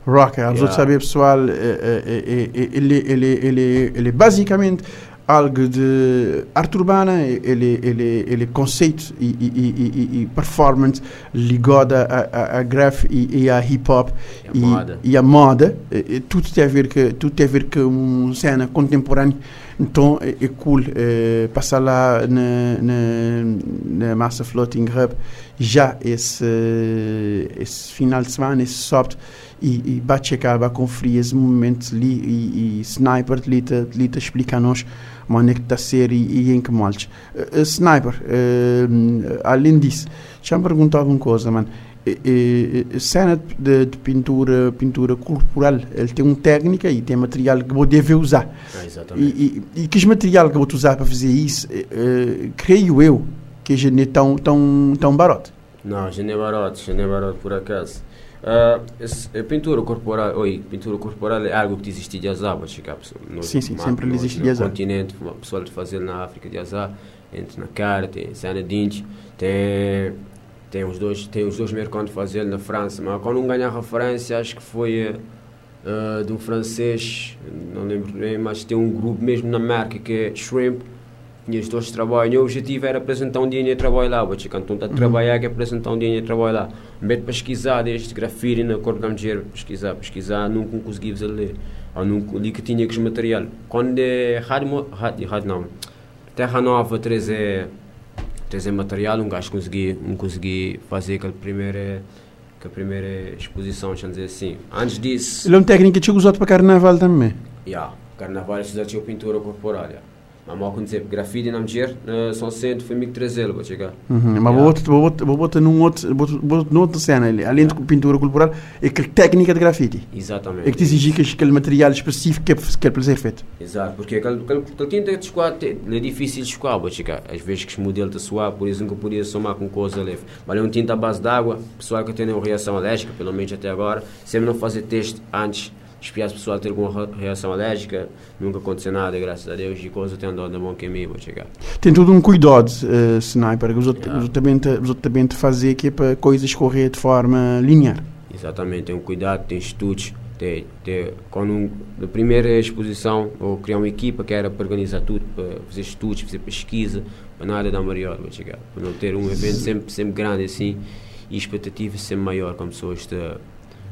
Rock, yeah. saber pessoal, é, é, é, ele, ele, ele, ele basicamente algo de arte urbana, ele, ele, ele conceito e, e, e, e performance ligado a, a, a graph e, a hip hop e, moda. e a moda, tudo tem a ver que tudo tem a ver com uma cena contemporânea. Então é, é cool é, passar lá na, na, na Massa Floating Hub já esse, esse final de semana, esse sábado e, e bate acaba conferir esse momento ali e, e Sniper te, ali te explica a nós onde é que está a ser e, e em que moldes. Uh, sniper, uh, além disso, já me perguntava uma coisa, mano. Uh, cena de, de, pintura pintura corporal ele tem uma técnica e tem material que você deve usar ah, exatamente. E, e, que material que você usar para fazer isso creio eu que já não é tão, tão, tão barato não, já não é barato, já não é barato por acaso Uh, esse, pintura corporal, oi, pintura corporal é algo que existe de azar, mas sim, sim, sempre no, existe no de azar. continente, uma pessoa de fazer na África de azar, entre na cara, tem cena de dentes, tem tem os dois, tem os dois mercados de fazer na França, mas quando não ganha referência, acho que foi uh, de um francês, não lembro bem, mas tem um grupo mesmo na marca que é Shrimp, tinha dois trabalhos. O objetivo era apresentar um dia de trabalho lá. Quando está a trabalhar, que apresentar um dia de trabalho lá. De pesquisar desde grafite na cor da mulher, pesquisar, pesquisar, nunca consegui ler. Ou nunca li que tinha que os material. Quando é rádio, rádio, rádio não, Terra Nova trazer, trazer material, um gajo consegui, um consegui fazer aquela primeira que a primeira exposição, deixa dizer assim. Antes disso. Ele é um técnico que tinha usado para carnaval também. Já, yeah, carnaval já tinha pintura corporal. Yeah. Am auch concept grafite mulher uh, são sempre foi me trazer para chegar. Mas vou botar, vou botar, vou botar num outro, vou botar outra cena além de pintura corporal, é que técnica de grafite. Exatamente. É que te exige que aquele material específico que é, que é para ser feito. Exato, porque aquele, tinta de escoar é difícil de escoar, para chegar. Às vezes que os modelos de suar, por isso nunca podia somar com coisa leve. Mas é um tinta à base d'água, pessoal que tem uma reação alérgica, pelo menos até agora, sempre não fazer teste antes Espero as pessoas ter alguma reação alérgica, nunca aconteceu nada, graças a Deus, e coisa tem andado na bom caminho vou chegar. Tem tudo um cuidado, uh, Sniper, os outros também te fazer que é para coisas correr de forma linear. Exatamente, tem um cuidado, tem estudos, tem, tem, quando um, na primeira exposição eu criar uma equipa que era para organizar tudo, para fazer estudos, fazer pesquisa, para nada dar maior, vou chegar, para não ter um evento sempre, sempre grande assim e expectativas sempre maior, como pessoas te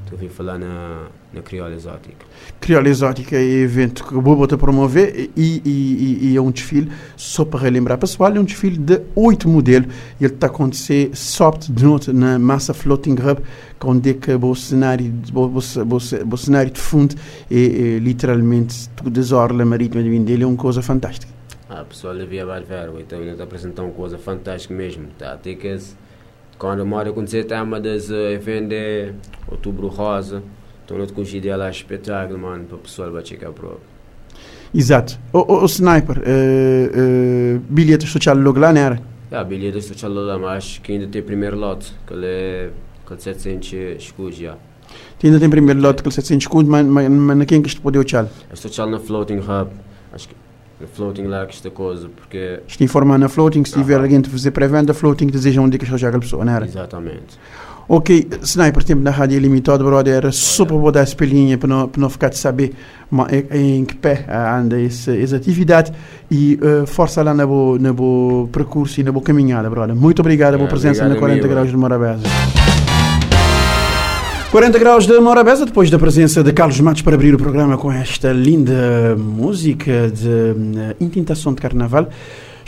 Estou a vir falar na, na Criola Exótica. Criola Exótica é evento que o Bobo está a promover e, e, e, é um desfile, só para relembrar pessoal, é um desfile de oito modelos. Ele está a acontecer só de noite na Massa Floating Hub, onde é que o cenário, o cenário de fundo é, é literalmente toda a orla marítima de dele, é uma coisa fantástica. Ah, pessoal, devia ver, então ele está a apresentar uma coisa fantástica mesmo. Tá, tem que quando mora com dizer tema das uh, vende outubro rosa, não te consegui lá espetáculo, mano, para o pessoal vai chegar pro. Exato. O, o, o Sniper, uh, uh, bilhetes social logo lá, não era? É, bilhetes social lá, mas que ainda tem primeiro lote, que é com 700 escudos já. Ainda tem primeiro lote com 700 escudos, mas, mas, mas na quem que isto pode ochar? Estou social na Floating Hub, acho que na Floating lá que esta coisa, porque... Isto informa na Floating, se tiver alguém a fazer pré-venda, Floating deseja onde é que já a pessoa, não era? Exatamente. Ok, Sniper, tempo na rádio ilimitado, brother, era só para botar pelinha, para não, para não ficar de saber em, que pé anda essa, essa atividade e uh, força lá na boa, na boa percurso e na boa caminhada, brother. Muito obrigado pela é, presença na 40 graus de Morabeza. 40 graus de Morabeza, depois da presença de Carlos Matos para abrir o programa com esta linda música de uh, intintação de carnaval.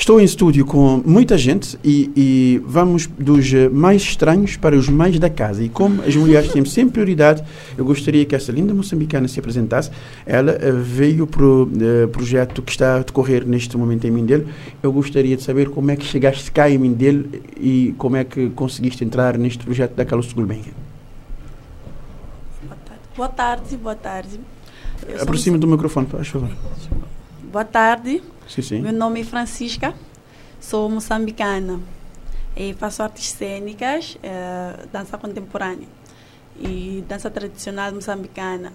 Estou em estúdio com muita gente e, e, vamos dos mais estranhos para os mais da casa. E como as mulheres têm [laughs] sempre prioridade, eu gostaria que essa linda moçambicana se apresentasse. Ela uh, veio para o uh, projeto que está a decorrer neste momento em Mindelo. Eu gostaria de saber como é que chegaste cá em Mindelo e como é que conseguiste entrar neste projeto da Carlos Gulbenga. Boa tarde, boa tarde. Aproxima do microfone, por favor. Boa tarde. Sim, sim. Meu nome é Francisca, sou moçambicana e faço artes cênicas, eh, dança contemporânea e dança tradicional moçambicana.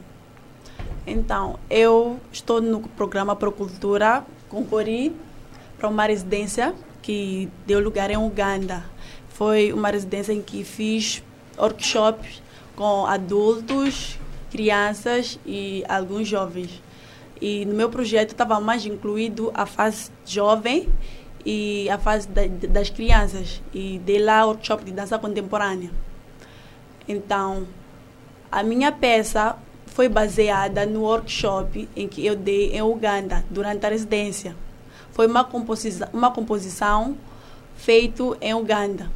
Então, eu estou no programa Procultura, concorri para uma residência que deu lugar em Uganda. Foi uma residência em que fiz workshops com adultos, crianças e alguns jovens. E no meu projeto estava mais incluído a fase jovem e a fase da, das crianças. E dei lá workshop de dança contemporânea. Então, a minha peça foi baseada no workshop em que eu dei em Uganda, durante a residência. Foi uma composição, uma composição feita em Uganda.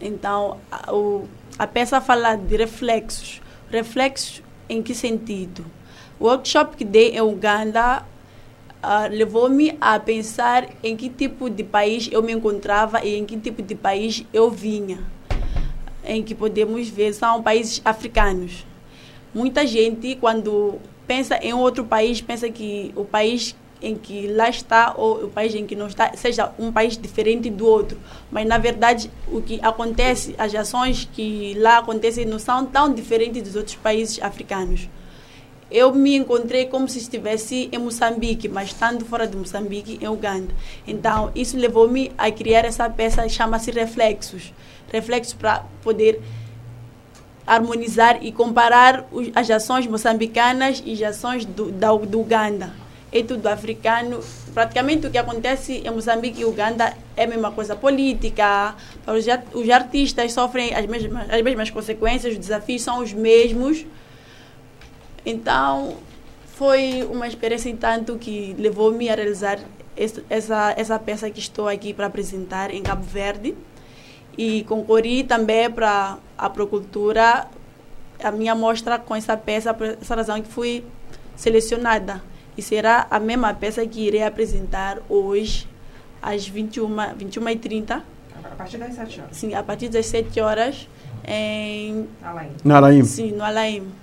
Então, a, o, a peça fala de reflexos. Reflexos em que sentido? O workshop que dei em Uganda uh, levou-me a pensar em que tipo de país eu me encontrava e em que tipo de país eu vinha. Em que podemos ver, são países africanos. Muita gente, quando pensa em outro país, pensa que o país em que lá está ou o país em que não está seja um país diferente do outro. Mas, na verdade, o que acontece, as ações que lá acontecem não são tão diferentes dos outros países africanos eu me encontrei como se estivesse em Moçambique, mas estando fora de Moçambique, em Uganda. Então, isso levou-me a criar essa peça, chama-se Reflexos. Reflexos para poder harmonizar e comparar as ações moçambicanas e as ações do, da, do Uganda. É tudo africano. Praticamente o que acontece em Moçambique e Uganda é a mesma coisa política. Os, os artistas sofrem as mesmas, as mesmas consequências, os desafios são os mesmos então, foi uma experiência tanto que levou-me a realizar essa, essa peça que estou aqui para apresentar em Cabo Verde. E concorri também para a Procultura, a minha mostra com essa peça, por essa razão que fui selecionada. E será a mesma peça que irei apresentar hoje, às 21, 21h30. A partir das 7 horas? Sim, a partir das 7 horas em... Alaim. No Alaim. Sim, no Alaim.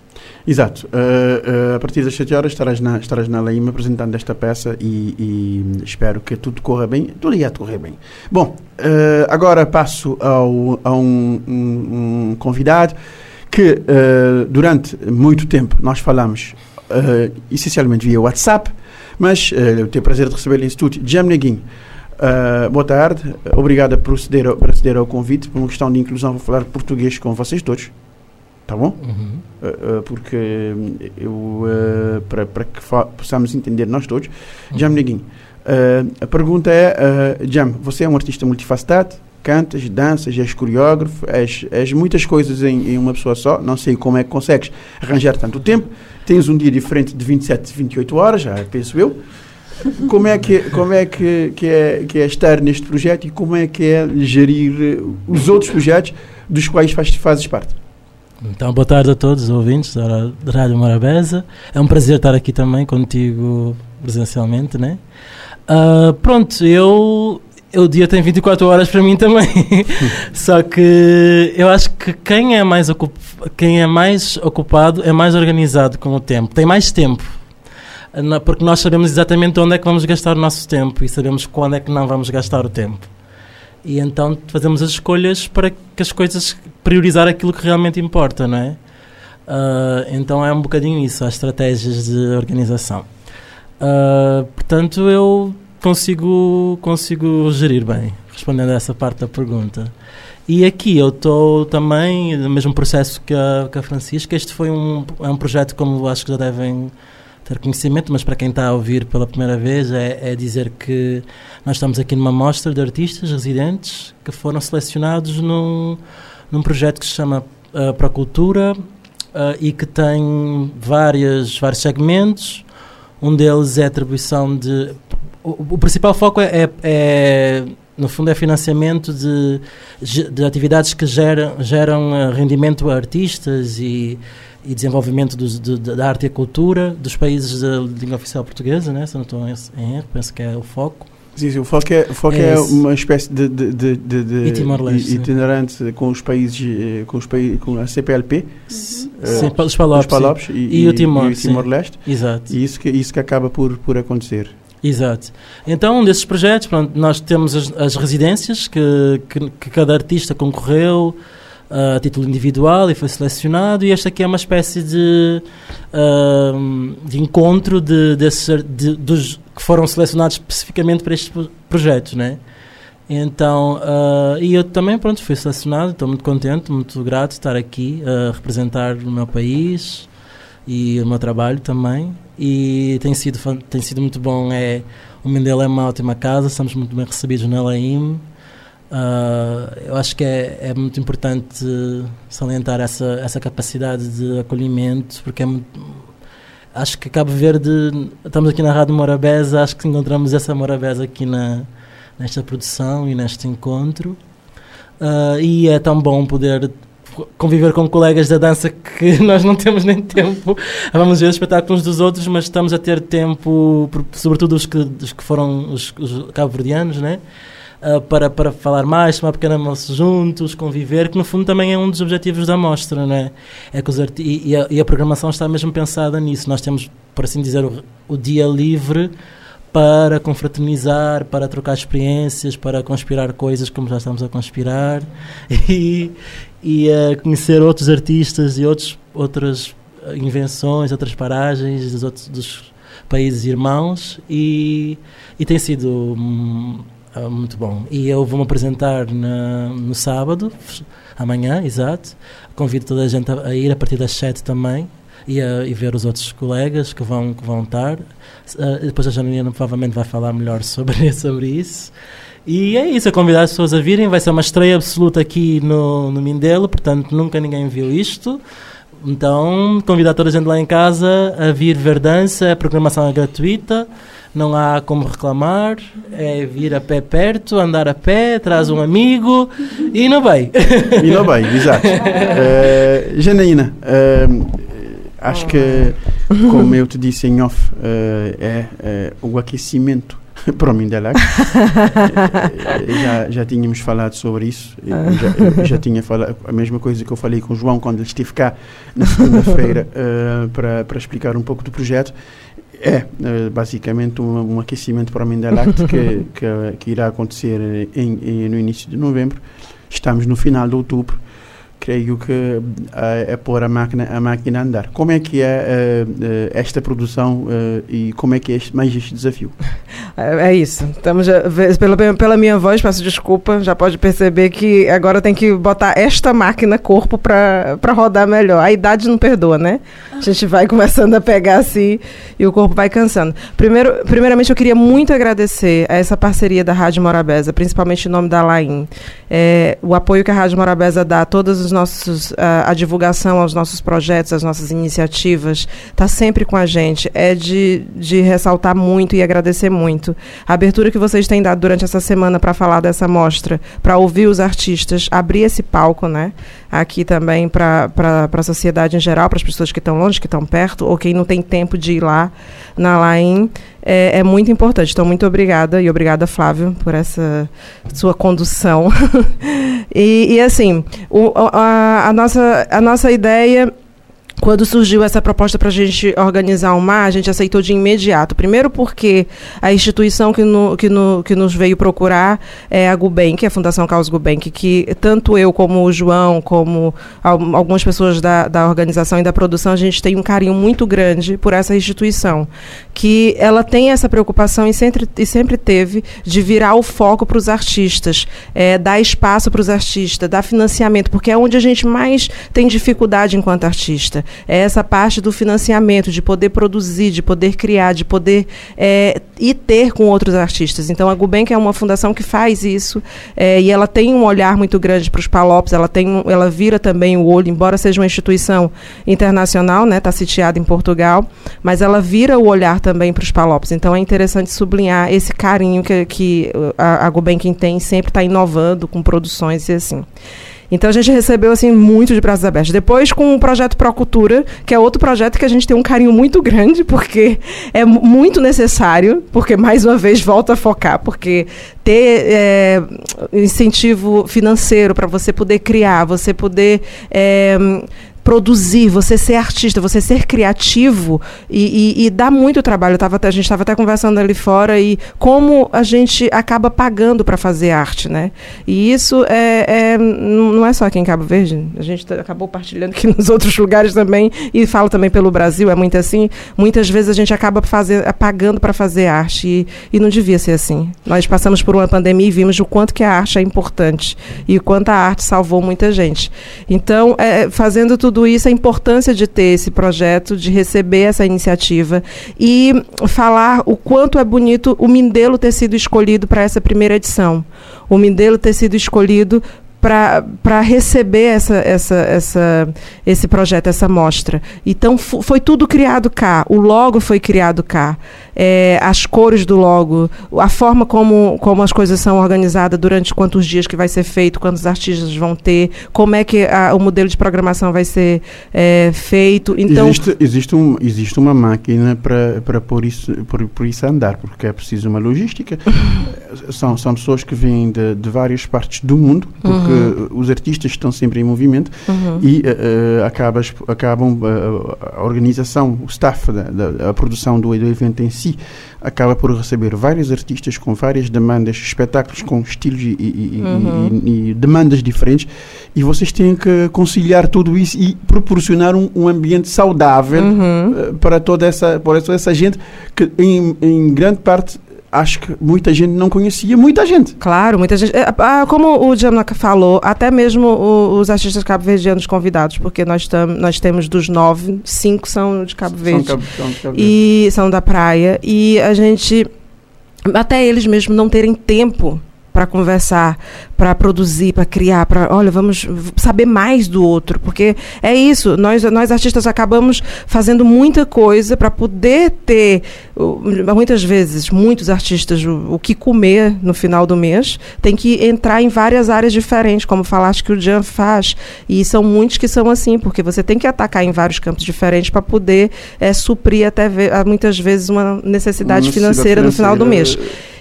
Exato. Uh, uh, a partir das 7 horas estarás na, estarás na Laima apresentando esta peça e, e, espero que tudo corra bem. Tudo ia correr bem. Bom, uh, agora passo ao, a um, um, um convidado que durante muito tempo nós falamos essencialmente via WhatsApp, mas eu tenho o prazer de receber em estúdio Jam Neguinho. boa tarde, obrigado por ceder, por ceder ao convite. Por uma questão de inclusão, vou falar português com vocês todos. Tá bom? Uhum. Uh, porque eu, uh, para, para que possamos entender nós todos, uhum. Jam Neguinho, a pergunta é: Jam, você é um artista multifacetado, cantas, danças, és coreógrafo, és, és muitas coisas em, em, uma pessoa só, não sei como é que consegues arranjar tanto tempo, tens um dia diferente de 27, 28 horas, já penso eu. Como é que, como é, que, que, é, que é estar neste projeto e como é que é gerir os outros projetos dos quais faz, fazes parte? Então, boa tarde a todos os ouvintes da Rádio Morabeza. É um prazer estar aqui também contigo presencialmente, né? Uh, pronto, eu, o dia tem 24 horas para mim também. [laughs] Só que eu acho que quem é, mais quem é mais ocupado é mais organizado com o tempo, tem mais tempo. porque nós sabemos exatamente onde é que vamos gastar o nosso tempo e sabemos quando é que não vamos gastar o tempo. E então fazemos as escolhas para que as coisas priorizar aquilo que realmente importa, não é? Uh, então é um bocadinho isso, as estratégias de organização. Uh, portanto, eu consigo, consigo gerir bem, respondendo a essa parte da pergunta. E aqui eu estou também no mesmo processo que a, que a Francisca. Este foi um, é um projeto, como acho que já devem ter conhecimento, mas para quem está a ouvir pela primeira vez, é, é dizer que nós estamos aqui numa mostra de artistas residentes que foram selecionados num, num projeto que se chama uh, Para a Cultura uh, e que tem várias, vários segmentos. Um deles é a atribuição de. O, o principal foco é, é, é no fundo é financiamento de, de atividades que geram, geram eh, rendimento a artistas e, e desenvolvimento de, da arte e cultura dos países da língua oficial portuguesa, né? se não estou em erro, penso que é o foco. Sim, sim, o foco é, o foco é, é uma espécie de, de, de, de itinerante com os países, eh, com, os países, com a CPLP, sim, uh, os Palopes, e, e, e, o Timor-Leste. Timor Exato. E isso que, isso que acaba por, por acontecer. Exato. Então, um desses projetos, pronto, nós temos as, as residências que, que, que, cada artista concorreu uh, a título individual e foi selecionado, e esta aqui é uma espécie de, uh, de encontro de, desses, de, dos que foram selecionados especificamente para estes projetos, né? Então, uh, e eu também, pronto, fui selecionado, estou muito contente, muito grato de estar aqui a representar o meu país e o meu trabalho também e tem sido, tem sido muito bom. É, o Mendel é uma ótima casa, estamos muito bem recebidos na LAIM. Uh, eu acho que é, é muito importante salientar essa, essa capacidade de acolhimento, porque é muito, acho que Cabo Verde, estamos aqui na Rádio Morabeza, acho que encontramos essa Morabeza aqui na, nesta produção e neste encontro. Uh, e é tão bom poder conviver com colegas da dança que [laughs] nós não temos nem tempo. Vamos ver os espetáculos dos outros, mas estamos a ter tempo, sobretudo os que, os que foram os, os cabo-verdianos, né? Uh, para, para falar mais, tomar pequena almoço juntos, conviver, que no fundo também é um dos objetivos da mostra, né? É que os e, e, a, e a programação está mesmo pensada nisso. Nós temos, por assim dizer, o, o dia livre para confraternizar, para trocar experiências, para conspirar coisas como já estamos a conspirar [laughs] e, e a conhecer outros artistas e outros, outras invenções, outras paragens dos outros dos países irmãos e, e tem sido hum, ah, muito bom. E eu vou-me apresentar na, no sábado, amanhã, exato. Convido toda a gente a, a ir a partir das 7 também e, a, e ver os outros colegas que vão, que vão estar. Uh, depois a Janina provavelmente vai falar melhor sobre, [laughs] sobre isso. E é isso, a convidar as pessoas a virem. Vai ser uma estreia absoluta aqui no, no Mindelo, portanto nunca ninguém viu isto. Então, convidar toda a gente lá em casa a vir ver dança, a programação é gratuita, não há como reclamar, é vir a pé perto, andar a pé, traz um amigo e não vai. E não vai, [laughs] exato. Uh, Janaína, uh, acho que, como eu te disse em off, uh, é o aquecimento [laughs] para o Mindelac. [laughs] já, já tínhamos falado sobre isso. já, já tinha falado a mesma coisa que eu falei com o João quando ele esteve cá na segunda-feira uh, [laughs] para, para explicar um pouco do projeto. É, uh, basicamente, um, um, aquecimento para o Mindelac que, que, que, irá acontecer em, em, no início de novembro. Estamos no final de outubro creio que uh, é pôr a máquina, a máquina a andar. Como é que é uh, uh, esta produção e como é que é este, mais este desafio? [laughs] É, é isso. Estamos pela, pela minha voz, peço desculpa, já pode perceber que agora tem que botar esta máquina corpo para rodar melhor. A idade não perdoa, né? A gente vai começando a pegar assim e o corpo vai cansando. Primeiro, primeiramente, eu queria muito agradecer a essa parceria da Rádio Morabeza, principalmente em nome da Laim. É, o apoio que a Rádio Morabeza dá a todos os nossos, a, a divulgação aos nossos projetos, às nossas iniciativas, está sempre com a gente. É de, de ressaltar muito e agradecer muito. A abertura que vocês têm dado durante essa semana para falar dessa mostra, para ouvir os artistas, abrir esse palco, né? Aqui também para a sociedade em geral, para as pessoas que estão longe, que estão perto, ou quem não tem tempo de ir lá na Laim é, é, muito importante. Então, muito obrigada e obrigada, Flávio, por essa sua condução. [laughs] e, e, assim, o, a, a, nossa, a nossa ideia quando surgiu essa proposta para a gente organizar o mar, a gente aceitou de imediato. Primeiro porque a instituição que, no, que, no, que nos veio procurar é a Gubenk, a Fundação Carlos Gubenk, que tanto eu como o João, como algumas pessoas da, da organização e da produção, a gente tem um carinho muito grande por essa instituição, que ela tem essa preocupação e sempre, e sempre teve de virar o foco para os artistas, é, dar espaço para os artistas, dar financiamento, porque é onde a gente mais tem dificuldade enquanto artista é essa parte do financiamento, de poder produzir, de poder criar, de poder é, e ter com outros artistas. Então a Gubenk é uma fundação que faz isso é, e ela tem um olhar muito grande para os Palopes, ela tem, ela vira também o olho, embora seja uma instituição internacional, né, está sitiada em Portugal, mas ela vira o olhar também para os Palopes. Então é interessante sublinhar esse carinho que, que a, a Gulbenkian tem, sempre está inovando com produções e assim. Então a gente recebeu assim muito de braços abertos. Depois com o projeto Procultura, que é outro projeto que a gente tem um carinho muito grande, porque é muito necessário, porque mais uma vez volta a focar, porque ter é, incentivo financeiro para você poder criar, você poder é, produzir, você ser artista, você ser criativo e, e, e dá muito trabalho. tava, a gente estava até conversando ali fora e como a gente acaba pagando para fazer arte, né? E isso é, é, não é só aqui em Cabo Verde, a gente acabou partilhando aqui [laughs] nos outros lugares também e falo também pelo Brasil, é muito assim. Muitas vezes a gente acaba fazer, pagando para fazer arte e, e não devia ser assim. Nós passamos por uma pandemia e vimos o quanto que a arte é importante e o quanto a arte salvou muita gente. Então, é, fazendo tudo tudo isso, a importância de ter esse projeto, de receber essa iniciativa e falar o quanto é bonito o Mindelo ter sido escolhido para essa primeira edição. O Mindelo ter sido escolhido para receber essa, essa, essa, esse projeto, essa mostra. Então, foi tudo criado cá. O logo foi criado cá. É, as cores do logo, a forma como, como as coisas são organizadas durante quantos dias que vai ser feito, quantos artistas vão ter, como é que a, o modelo de programação vai ser é, feito. Então, existe, existe, um, existe uma máquina para pôr isso, por, por isso a andar, porque é preciso uma logística. [laughs] são, são pessoas que vêm de, de várias partes do mundo, porque uhum. os artistas estão sempre em movimento uhum. e uh, acabas, acabam uh, a organização, o staff da, da produção do, do evento em si acaba por receber vários artistas com várias demandas, espetáculos com estilos e, e, uhum. e, e demandas diferentes e vocês têm que conciliar tudo isso e proporcionar um, um ambiente saudável uhum. uh, para toda essa, para toda essa gente que em, em grande parte acho que muita gente não conhecia, muita gente. Claro, muita gente. É, ah, como o Jamnaka falou, até mesmo os artistas cabo-verdianos convidados, porque nós, tam, nós temos dos nove, cinco são de Cabo Verde. São, são de Cabo Verde. E são da praia. E a gente. Até eles mesmos não terem tempo para conversar, para produzir, para criar, para, olha, vamos saber mais do outro, porque é isso, nós, nós artistas acabamos fazendo muita coisa para poder ter, muitas vezes, muitos artistas, o, o, que comer no final do mês, tem que entrar em várias áreas diferentes, como falaste que o Jan faz, e são muitos que são assim, porque você tem que atacar em vários campos diferentes para poder é, suprir até muitas vezes uma necessidade financeira, financeira no final do mês.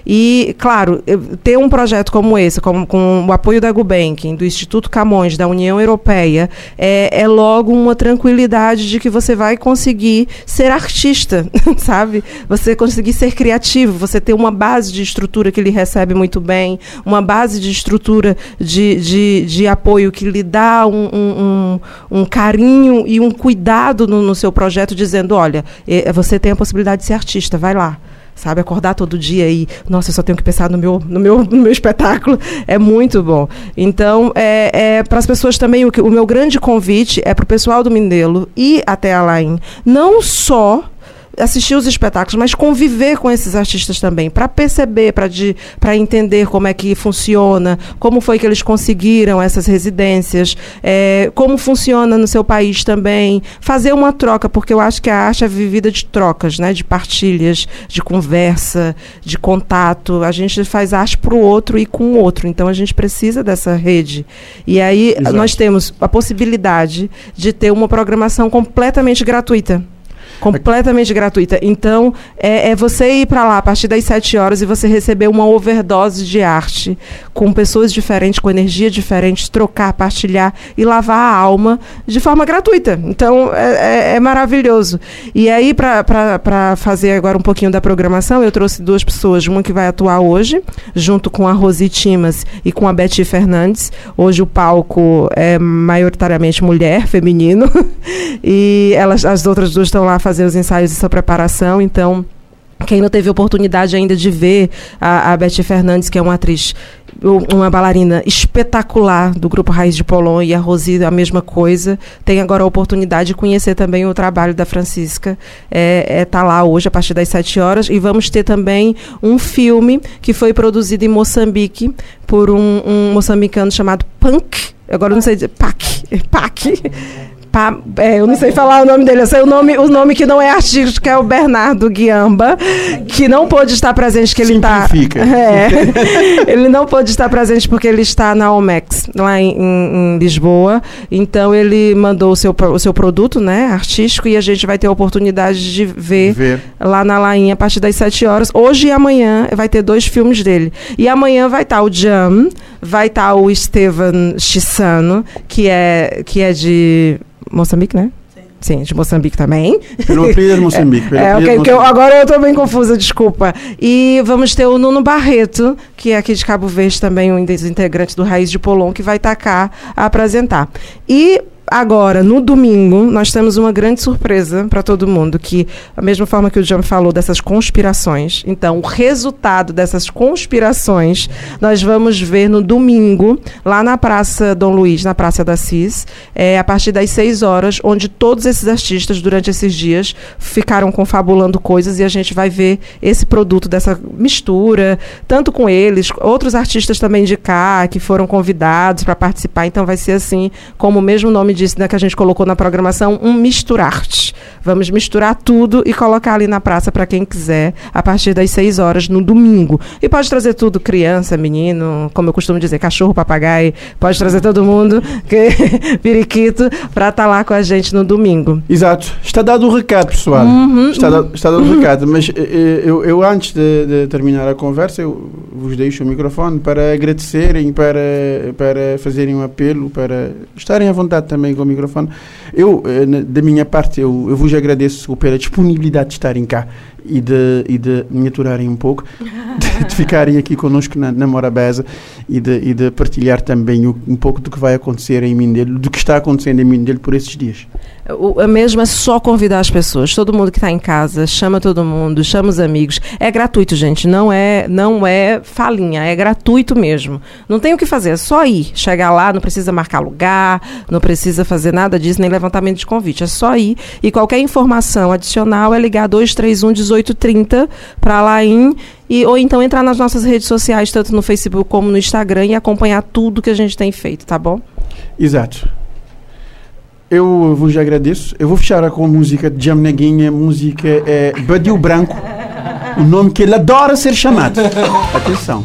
E, claro, ter um projeto como esse, com, o apoio da Gulbenkian, do Instituto Camões, da União Europeia, é, é logo uma tranquilidade de que você vai conseguir ser artista, [laughs] sabe? Você conseguir ser criativo, você ter uma base de estrutura que ele recebe muito bem, uma base de estrutura de, de, de apoio que lhe dá um, um, um carinho e um cuidado no, no seu projeto, dizendo: olha, você tem a possibilidade de ser artista, vai lá sabe? Acordar todo dia e, nossa, eu só tenho que pensar no meu, no meu, no meu espetáculo. É muito bom. Então, é, é para as pessoas também, o, o meu grande convite é para o pessoal do Mindelo ir até a Laim. Não só assistir os espetáculos, mas conviver com esses artistas também, para perceber, para entender como é que funciona, como foi que eles conseguiram essas residências, é, como funciona no seu país também, fazer uma troca, porque eu acho que a arte é vivida de trocas, né, de partilhas, de conversa, de contato. A gente faz arte para o outro e com o outro, então a gente precisa dessa rede. E aí Exato. nós temos a possibilidade de ter uma programação completamente gratuita. Completamente gratuita. Então, é, é você ir para lá a partir das 7 horas e você receber uma overdose de arte com pessoas diferentes, com energia diferente, trocar, partilhar e lavar a alma de forma gratuita. Então, é, é, é maravilhoso. E aí, para fazer agora um pouquinho da programação, eu trouxe duas pessoas. Uma que vai atuar hoje, junto com a Rosi Timas e com a Betty Fernandes. Hoje o palco é maioritariamente mulher, feminino. [laughs] e elas, as outras duas estão lá fazer os ensaios e sua preparação, então quem não teve oportunidade ainda de ver a, a Fernandes, que é uma atriz, uma bailarina espetacular do grupo Raiz de Polon, e a Rosi a mesma coisa, tem agora a oportunidade de conhecer também o trabalho da Francisca. É, é tá lá hoje a partir das 7 horas. E vamos ter também um filme que foi produzido em Moçambique por um, um moçambicano chamado Punk. Agora não sei dizer. Pac. Pac Pa, é, eu não sei falar o nome dele, eu sei o nome, o nome que não é artístico, que é o Bernardo Guiamba, que não pôde estar presente, que ele está. [laughs] É, ele não pôde estar presente porque ele está na Omex, lá em, em, Lisboa. Então ele mandou o seu, o seu produto, né, artístico, e a gente vai ter a oportunidade de ver, ver. lá na Lainha a partir das 7 horas. Hoje e amanhã vai ter dois filmes dele. E amanhã vai estar o Jam, vai estar o Estevan Chissano, que é, que é de Moçambique, né? Sim, de Moçambique também. Pelo de Moçambique. [laughs] é, okay, Moçambique. Eu, agora eu estou bem confusa, desculpa. E vamos ter o Nuno Barreto, que é aqui de Cabo Verde também, um dos integrantes do Raiz de Polon, que vai estar cá a apresentar. E Agora, no domingo, nós temos uma grande surpresa para todo mundo, que a mesma forma que o John falou dessas conspirações, então o resultado dessas conspirações nós vamos ver no domingo, lá na Praça Dom Luiz, na Praça da Cis, é, a partir das 6 horas, onde todos esses artistas, durante esses dias, ficaram confabulando coisas e a gente vai ver esse produto dessa mistura, tanto com eles, outros artistas também de cá, que foram convidados para participar, então vai ser assim, como o mesmo nome disse, né, que a gente colocou na programação, um misturarte. Vamos misturar tudo e colocar ali na praça para quem quiser, a partir das 6 horas no domingo. E pode trazer tudo, criança, menino, como eu costumo dizer, cachorro, papagaio, pode trazer todo mundo, [laughs] que, periquito, para estar tá lá com a gente no domingo. Exato. Está dado o recado, pessoal. Uhum, está, dado, está dado o uhum. recado. Mas eh, eh, eu, eu antes de, de, terminar a conversa, eu vos deixo o microfone para agradecerem, para, para fazerem um apelo, para estarem à vontade também também com o microfone. Eu, eh, da minha parte, eu, eu vos agradeço pela disponibilidade de estarem cá e de, e de me aturarem um pouco, de, de ficarem aqui connosco na, na Morabeza e de, e de partilhar também o, um pouco do que vai acontecer em Mindelo, do que está acontecendo em Mindelo por esses dias. O, a mesma é só convidar as pessoas, todo mundo que está em casa, chama todo mundo, chama os amigos. É gratuito, gente, não é, não é falinha, é gratuito mesmo. Não tem o que fazer, é só ir, chegar lá, não precisa marcar lugar, não precisa fazer nada disso, nem levantamento de convite, é só ir. E qualquer informação adicional é ligar 231 1830 para lá em e, ou então entrar nas nossas redes sociais, tanto no Facebook como no Instagram, e acompanhar tudo que a gente tem feito, tá bom? Exato. Eu vos agradeço. Eu vou fechar com a música de Jam Neguinha, música é Badio Branco, o nome que ele adora ser chamado. [laughs] Atenção.